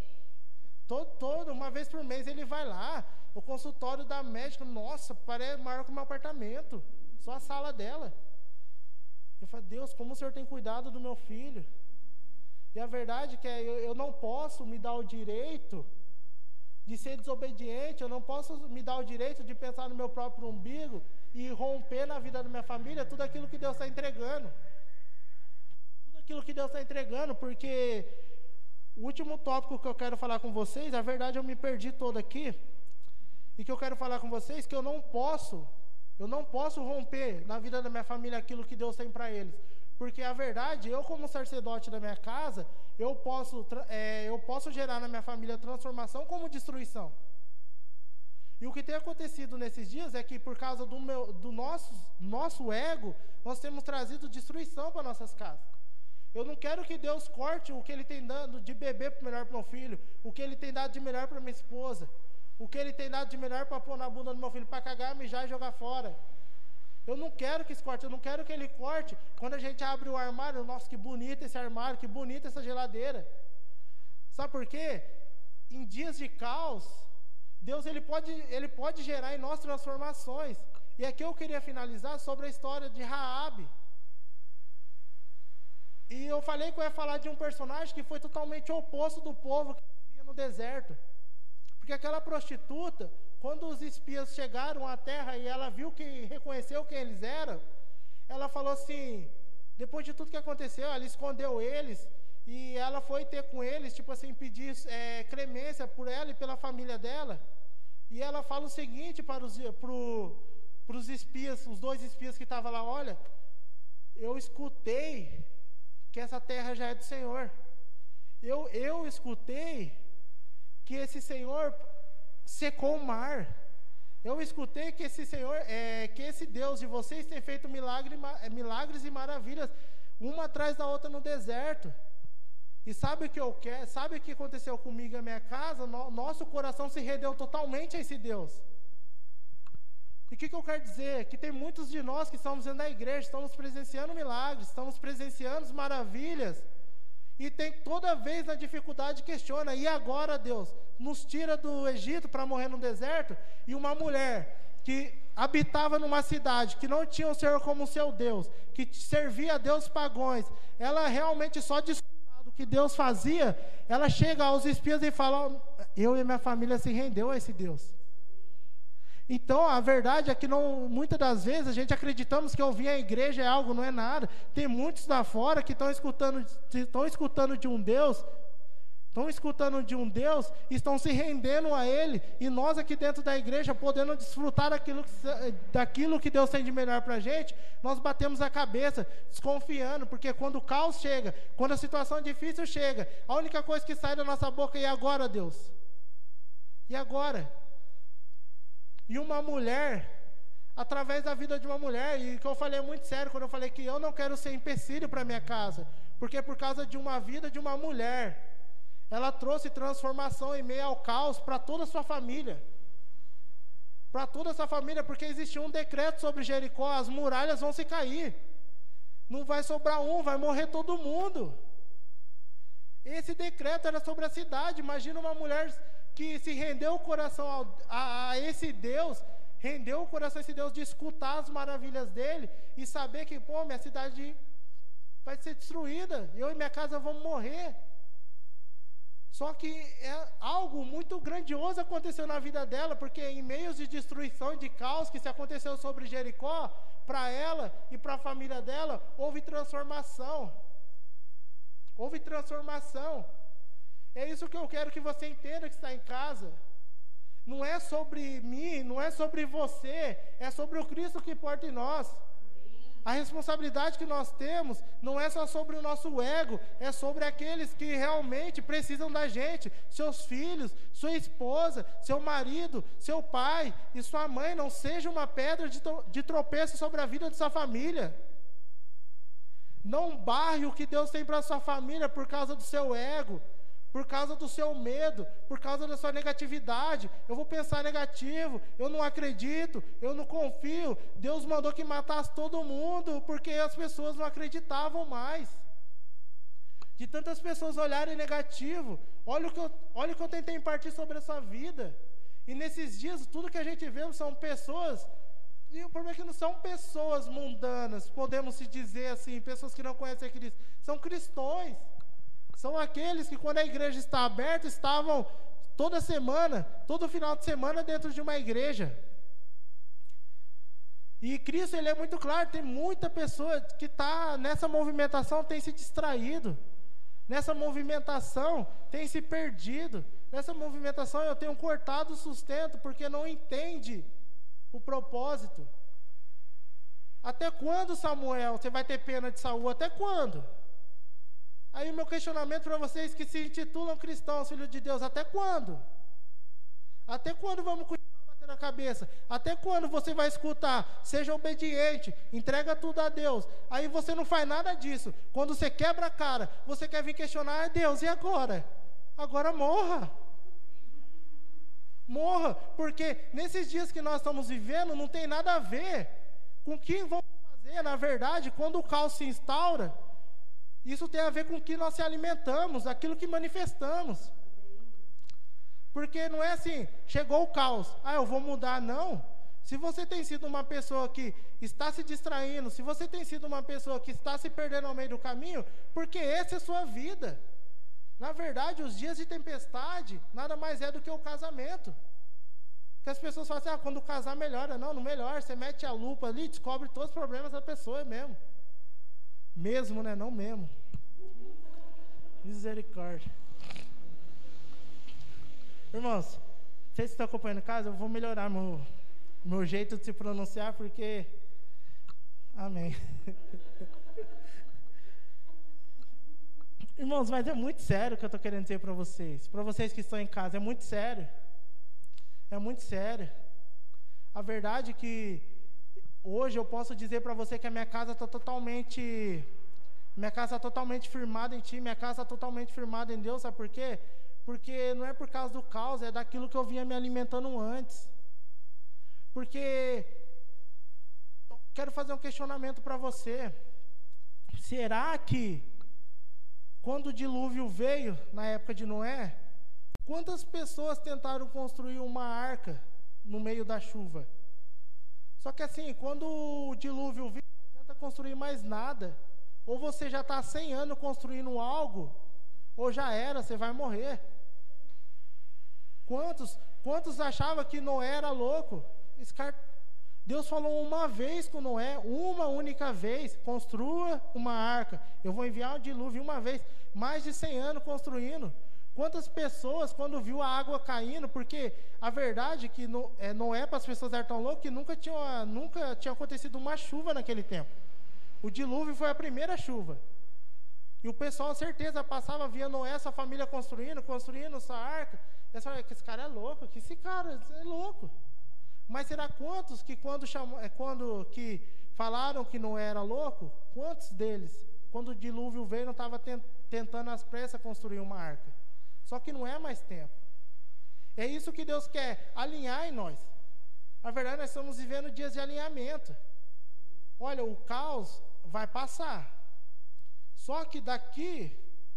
Todo, todo, uma vez por mês ele vai lá. O consultório da médica, nossa, parece maior que o meu apartamento. Só a sala dela. Eu falo, Deus, como o Senhor tem cuidado do meu filho? E a verdade é que eu, eu não posso me dar o direito de ser desobediente, eu não posso me dar o direito de pensar no meu próprio umbigo e romper na vida da minha família tudo aquilo que Deus está entregando. Tudo aquilo que Deus está entregando, porque o último tópico que eu quero falar com vocês, a verdade eu me perdi todo aqui, e que eu quero falar com vocês que eu não posso, eu não posso romper na vida da minha família aquilo que Deus tem para eles. Porque a verdade, eu como sacerdote da minha casa, eu posso, é, eu posso gerar na minha família transformação como destruição. E o que tem acontecido nesses dias é que por causa do, meu, do nosso, nosso ego, nós temos trazido destruição para nossas casas. Eu não quero que Deus corte o que Ele tem dado de beber para melhor para meu filho, o que Ele tem dado de melhor para minha esposa, o que Ele tem dado de melhor para pôr na bunda do meu filho, para cagar, mijar e jogar fora. Eu não quero que isso corte, eu não quero que ele corte. Quando a gente abre o armário, nossa, que bonito esse armário, que bonita essa geladeira. Sabe por quê? Em dias de caos, Deus ele pode, ele pode gerar em nós transformações. E aqui eu queria finalizar sobre a história de Raabe. E eu falei que eu ia falar de um personagem que foi totalmente oposto do povo que vivia no deserto. Porque aquela prostituta, quando os espias chegaram à terra e ela viu que reconheceu quem eles eram, ela falou assim: depois de tudo que aconteceu, ela escondeu eles e ela foi ter com eles, tipo assim, pedir é, clemência por ela e pela família dela. E ela fala o seguinte para os, pro, para os espias, os dois espias que estavam lá: olha, eu escutei que essa terra já é do Senhor. Eu, eu escutei que esse Senhor secou o mar. Eu escutei que esse Senhor, é, que esse Deus de vocês tem feito milagre, milagres e maravilhas, uma atrás da outra no deserto. E sabe o que eu quero? Sabe o que aconteceu comigo e minha casa? No, nosso coração se rendeu totalmente a esse Deus. E o que, que, eu quero dizer? Que tem muitos de nós que estamos dentro da igreja, estamos presenciando milagres, estamos presenciando maravilhas. E tem toda vez na dificuldade questiona, e agora Deus? Nos tira do Egito para morrer no deserto, e uma mulher que habitava numa cidade, que não tinha o Senhor como seu Deus, que servia a Deus pagões, ela realmente só desfrutava do que Deus fazia, ela chega aos espias e fala: Eu e minha família se rendeu a esse Deus. Então, a verdade é que não, muitas das vezes a gente acreditamos que ouvir a igreja é algo, não é nada. Tem muitos lá fora que estão escutando, estão escutando de um Deus, estão escutando de um Deus, estão se rendendo a Ele, e nós aqui dentro da igreja, podendo desfrutar daquilo, daquilo que Deus tem de melhor para a gente, nós batemos a cabeça, desconfiando, porque quando o caos chega, quando a situação difícil chega, a única coisa que sai da nossa boca é e agora, Deus? E agora? E uma mulher, através da vida de uma mulher, e que eu falei muito sério quando eu falei que eu não quero ser empecilho para minha casa, porque por causa de uma vida de uma mulher, ela trouxe transformação em meio ao caos para toda a sua família. Para toda essa família, porque existia um decreto sobre Jericó, as muralhas vão se cair. Não vai sobrar um, vai morrer todo mundo. Esse decreto era sobre a cidade. Imagina uma mulher que se rendeu o coração ao, a, a, esse Deus, rendeu o coração a esse Deus de escutar as maravilhas dele e saber que, pô, minha cidade vai ser destruída, eu e minha casa vamos morrer. Só que é algo muito grandioso aconteceu na vida dela, porque em meios de destruição e de caos que se aconteceu sobre Jericó, para ela e para a família dela, houve transformação. Houve transformação. É isso que eu quero que você entenda que está em casa. Não é sobre mim, não é sobre você, é sobre o Cristo que porta em nós. A responsabilidade que nós temos não é só sobre o nosso ego, é sobre aqueles que realmente precisam da gente, seus filhos, sua esposa, seu marido, seu pai e sua mãe. Não seja uma pedra de, de tropeço sobre a vida de sua família. Não barre o que Deus tem para sua família por causa do seu ego, por causa do seu medo, por causa da sua negatividade. Eu vou pensar negativo, eu não acredito, eu não confio. Deus mandou que matasse todo mundo porque as pessoas não acreditavam mais. De tantas pessoas olharem negativo, olha o que eu, olha o que eu tentei impartir sobre a sua vida. E nesses dias, tudo que a gente vê são pessoas e o problema é que não são pessoas mundanas, podemos se dizer assim, pessoas que não conhecem a Cristo, são cristãos. São aqueles que, quando a igreja está aberta, estavam toda semana, todo final de semana dentro de uma igreja. E Cristo, ele é muito claro, tem muita pessoa que está nessa movimentação, tem se distraído. Nessa movimentação, tem se perdido. Nessa movimentação, eu tenho cortado o sustento, porque não entende o propósito. Até quando, Samuel, você vai ter pena de Saul? Até quando? Aí o meu questionamento para vocês que se intitulam cristãos, filhos de Deus, até quando? Até quando vamos continuar batendo a cabeça? Até quando você vai escutar? Seja obediente, entrega tudo a Deus. Aí você não faz nada disso. Quando você quebra a cara, você quer vir questionar, é Deus, e agora? Agora morra. Morra, porque nesses dias que nós estamos vivendo não tem nada a ver com o que vamos fazer, na verdade, quando o caos se instaura. Isso tem a ver com o que nós se alimentamos, aquilo que manifestamos. Porque não é assim, chegou o caos, ah, eu vou mudar, não. Se você tem sido uma pessoa que está se distraindo, se você tem sido uma pessoa que está se perdendo ao meio do caminho, porque essa é a sua vida. Na verdade, os dias de tempestade nada mais é do que o casamento. Que as pessoas falam assim, ah, quando casar melhora. Não, não melhora. Você mete a lupa ali, descobre todos os problemas da pessoa mesmo. Mesmo, né? Não mesmo. Misericórdia. Irmãos, vocês estão acompanhando em casa, eu vou melhorar meu, meu jeito de se pronunciar, porque. Amém. Irmãos, mas é muito sério o que eu estou querendo dizer para vocês. Para vocês que estão em casa, é muito sério. É muito sério. A verdade é que Hoje eu posso dizer para você que a minha casa está totalmente Minha casa está totalmente firmada em Ti, minha casa está totalmente firmada em Deus, sabe por quê? Porque não é por causa do caos, é daquilo que eu vinha me alimentando antes. Porque quero fazer um questionamento para você. Será que quando o dilúvio veio, na época de Noé, quantas pessoas tentaram construir uma arca no meio da chuva? Só que assim, quando o dilúvio veio, não adianta construir mais nada. Ou você já está há 100 anos construindo algo, ou já era, você vai morrer. Quantos, quantos achavam que Noé era louco? Cara, Deus falou uma vez com Noé, uma única vez, construa uma arca. Eu vou enviar um dilúvio uma vez, mais de 100 anos construindo. Quantas pessoas, quando viu a água caindo, porque a verdade é que no, é, Noé, para as pessoas eram tão loucas, que nunca tinha, nunca tinha acontecido uma chuva naquele tempo. O dilúvio foi a primeira chuva. E o pessoal, certeza, passava, via Noé, essa família construindo, construindo essa arca. E eles falavam, esse cara é louco, que esse cara é louco. Mas será quantos que quando, chamou, é, quando que falaram que não era louco, quantos deles, quando o dilúvio veio, não estavam tentando às pressas construir uma arca? Só que não é mais tempo. É isso que Deus quer, alinhar em nós. Na verdade, nós estamos vivendo dias de alinhamento. Olha, o caos vai passar. Só que daqui,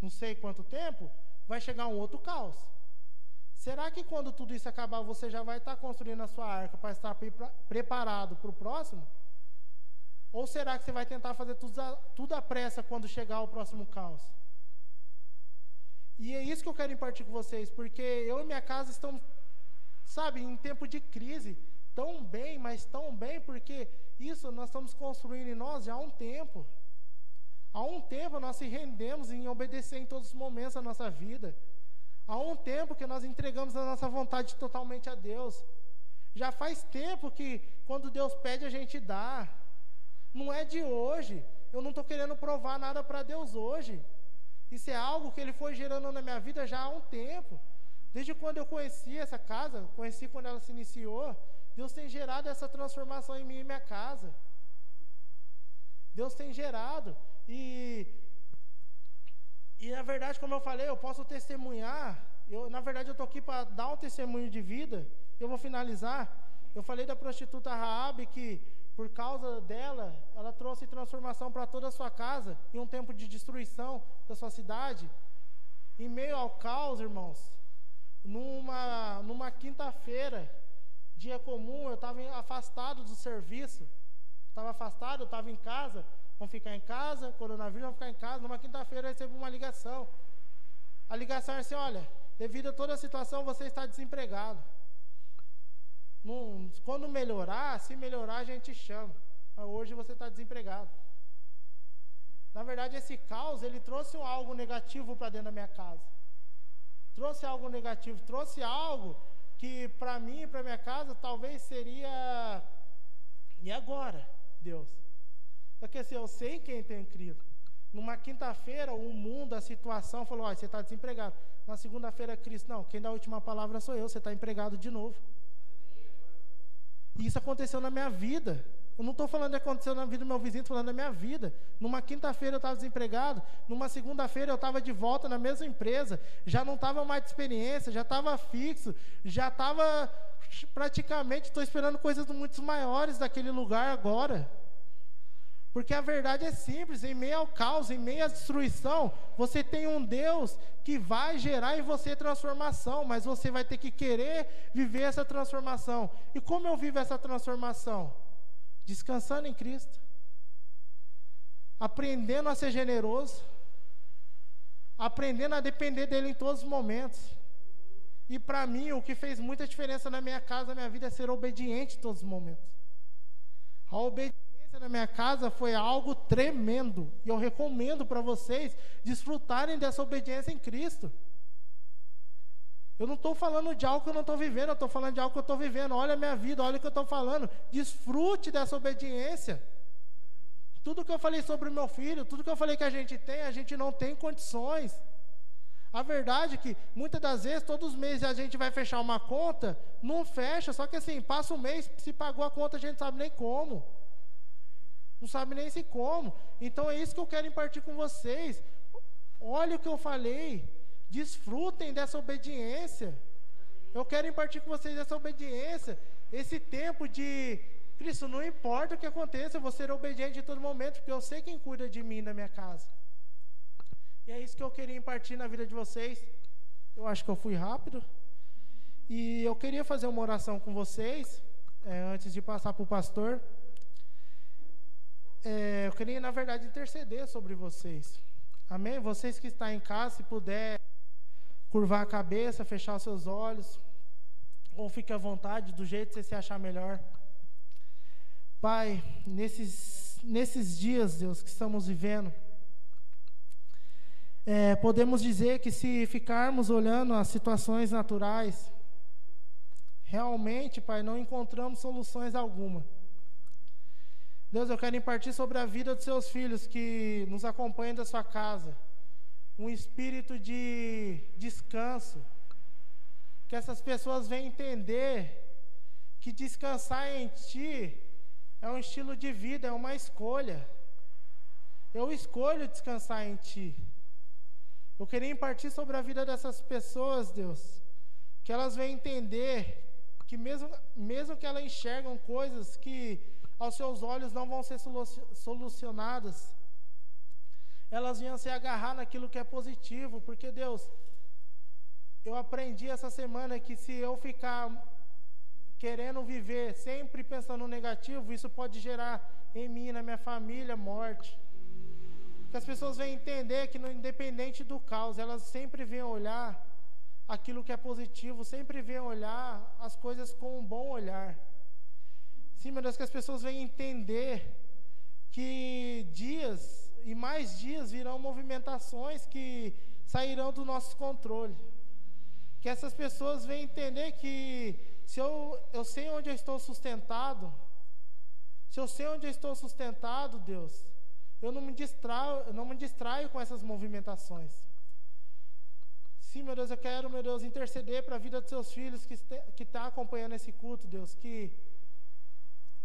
não sei quanto tempo, vai chegar um outro caos. Será que quando tudo isso acabar, você já vai estar construindo a sua arca para estar pre preparado para o próximo? Ou será que você vai tentar fazer tudo, a, tudo à pressa quando chegar o próximo caos? E é isso que eu quero impartir com vocês, porque eu e minha casa estamos, sabe, em tempo de crise, tão bem, mas tão bem, porque isso nós estamos construindo em nós já há um tempo. Há um tempo nós se rendemos em obedecer em todos os momentos da nossa vida. Há um tempo que nós entregamos a nossa vontade totalmente a Deus. Já faz tempo que quando Deus pede a gente dá. Não é de hoje. Eu não estou querendo provar nada para Deus hoje. Isso é algo que Ele foi gerando na minha vida já há um tempo. Desde quando eu conheci essa casa, conheci quando ela se iniciou, Deus tem gerado essa transformação em mim e minha casa. Deus tem gerado. E, e na verdade, como eu falei, eu posso testemunhar. Eu, na verdade, eu estou aqui para dar um testemunho de vida. Eu vou finalizar. Eu falei da prostituta Raab que, por causa dela, ela trouxe transformação para toda a sua casa em um tempo de destruição da sua cidade. Em meio ao caos, irmãos, numa, numa quinta-feira, dia comum, eu estava afastado do serviço. Estava afastado, eu estava em casa. Vamos ficar em casa, coronavírus, vamos ficar em casa. Numa quinta-feira eu recebo uma ligação. A ligação é assim: olha, devido a toda a situação, você está desempregado. Num, quando melhorar, se melhorar, a gente chama. Mas hoje você está desempregado. Na verdade, esse caos, ele trouxe algo negativo para dentro da minha casa. Trouxe algo negativo, trouxe algo que para mim e para minha casa talvez seria e agora, Deus? Porque assim, eu sei quem tem crido. Numa quinta-feira, o mundo, a situação falou: olha, você está desempregado. Na segunda-feira, Cristo, não, quem dá a última palavra sou eu, você está empregado de novo. E isso aconteceu na minha vida. Eu não estou falando que aconteceu na vida do meu vizinho, estou falando da minha vida. Numa quinta-feira eu estava desempregado, numa segunda-feira eu estava de volta na mesma empresa, já não estava mais de experiência, já estava fixo, já estava praticamente, estou esperando coisas muito maiores daquele lugar agora. Porque a verdade é simples, em meio ao caos, em meio à destruição, você tem um Deus que vai gerar em você transformação, mas você vai ter que querer viver essa transformação. E como eu vivo essa transformação? descansando em Cristo, aprendendo a ser generoso, aprendendo a depender dele em todos os momentos. E para mim, o que fez muita diferença na minha casa, na minha vida, é ser obediente em todos os momentos. A obediência na minha casa foi algo tremendo. E eu recomendo para vocês desfrutarem dessa obediência em Cristo. Eu não estou falando de algo que eu não estou vivendo, eu estou falando de algo que eu estou vivendo. Olha a minha vida, olha o que eu estou falando. Desfrute dessa obediência. Tudo que eu falei sobre o meu filho, tudo que eu falei que a gente tem, a gente não tem condições. A verdade é que muitas das vezes, todos os meses a gente vai fechar uma conta, não fecha, só que assim, passa um mês, se pagou a conta, a gente sabe nem como. Não sabe nem se como. Então é isso que eu quero impartir com vocês. Olha o que eu falei. Desfrutem dessa obediência. Eu quero impartir com vocês essa obediência. Esse tempo de Cristo, não importa o que aconteça, eu vou ser obediente em todo momento, porque eu sei quem cuida de mim na minha casa. E é isso que eu queria impartir na vida de vocês. Eu acho que eu fui rápido. E eu queria fazer uma oração com vocês, é, antes de passar para o pastor. Queria, na verdade, interceder sobre vocês. Amém? Vocês que estão em casa, se puder curvar a cabeça, fechar os seus olhos, ou fique à vontade, do jeito que você se achar melhor. Pai, nesses, nesses dias, Deus, que estamos vivendo, é, podemos dizer que se ficarmos olhando as situações naturais, realmente, Pai, não encontramos soluções alguma. Deus, eu quero impartir sobre a vida dos seus filhos que nos acompanham da sua casa um espírito de descanso, que essas pessoas venham entender que descansar em Ti é um estilo de vida, é uma escolha. Eu escolho descansar em Ti. Eu queria impartir sobre a vida dessas pessoas, Deus, que elas venham entender que mesmo, mesmo que elas enxergam coisas que aos seus olhos não vão ser solucionadas, elas vinham se agarrar naquilo que é positivo, porque Deus, eu aprendi essa semana que se eu ficar querendo viver sempre pensando no negativo, isso pode gerar em mim, na minha família, morte. Que as pessoas venham entender que, no, independente do caos, elas sempre vêm olhar aquilo que é positivo, sempre vêm olhar as coisas com um bom olhar. Sim, meu Deus, que as pessoas venham entender que dias e mais dias virão movimentações que sairão do nosso controle. Que essas pessoas venham entender que se eu, eu sei onde eu estou sustentado, se eu sei onde eu estou sustentado, Deus, eu não me distraio, eu não me distraio com essas movimentações. Sim, meu Deus, eu quero, meu Deus, interceder para a vida dos seus filhos que está acompanhando esse culto, Deus, que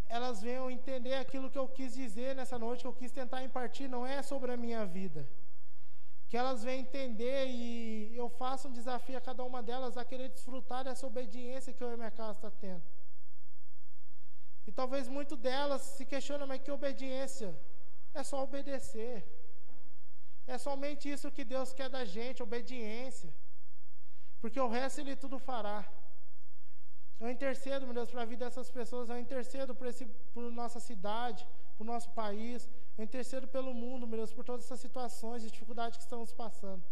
elas venham entender aquilo que eu quis dizer nessa noite, que eu quis tentar impartir, não é sobre a minha vida. Que elas venham entender e eu faço um desafio a cada uma delas a querer desfrutar dessa obediência que eu e minha casa está tendo. E talvez muito delas se questionem, mas que obediência? É só obedecer. É somente isso que Deus quer da gente, obediência. Porque o resto Ele tudo fará. Eu intercedo, meu Deus, para a vida dessas pessoas. Eu intercedo por, esse, por nossa cidade, por nosso país. Eu intercedo pelo mundo, meu Deus, por todas essas situações e dificuldades que estamos passando.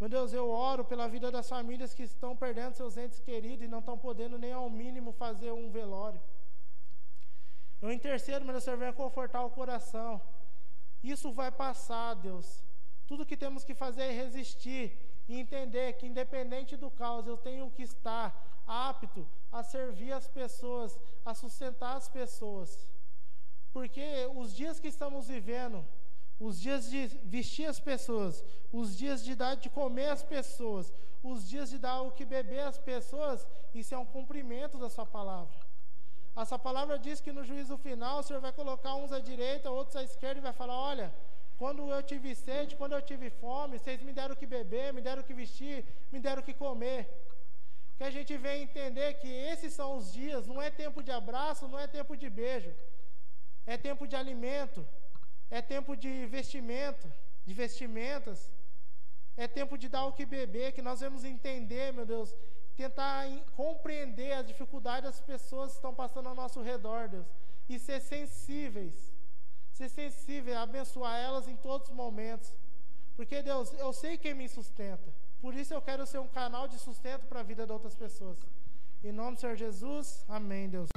Meu Deus, eu oro pela vida das famílias que estão perdendo seus entes queridos e não estão podendo nem ao mínimo fazer um velório. Eu intercedo, meu Deus, Senhor, venha confortar o coração. Isso vai passar, Deus. Tudo que temos que fazer é resistir e entender que, independente do caos, eu tenho que estar apto a servir as pessoas, a sustentar as pessoas. Porque os dias que estamos vivendo, os dias de vestir as pessoas, os dias de dar de comer às pessoas, os dias de dar o que beber às pessoas, isso é um cumprimento da sua palavra. A sua palavra diz que no juízo final o Senhor vai colocar uns à direita, outros à esquerda e vai falar: Olha, quando eu tive sede, quando eu tive fome, vocês me deram o que beber, me deram o que vestir, me deram o que comer. Que a gente venha entender que esses são os dias, não é tempo de abraço, não é tempo de beijo, é tempo de alimento, é tempo de vestimento, de vestimentas, é tempo de dar o que beber, que nós vamos entender, meu Deus, tentar compreender as dificuldades das pessoas que estão passando ao nosso redor, Deus, e ser sensíveis, ser sensível, abençoar elas em todos os momentos, porque Deus, eu sei quem me sustenta. Por isso eu quero ser um canal de sustento para a vida de outras pessoas. Em nome do Senhor Jesus, amém, Deus.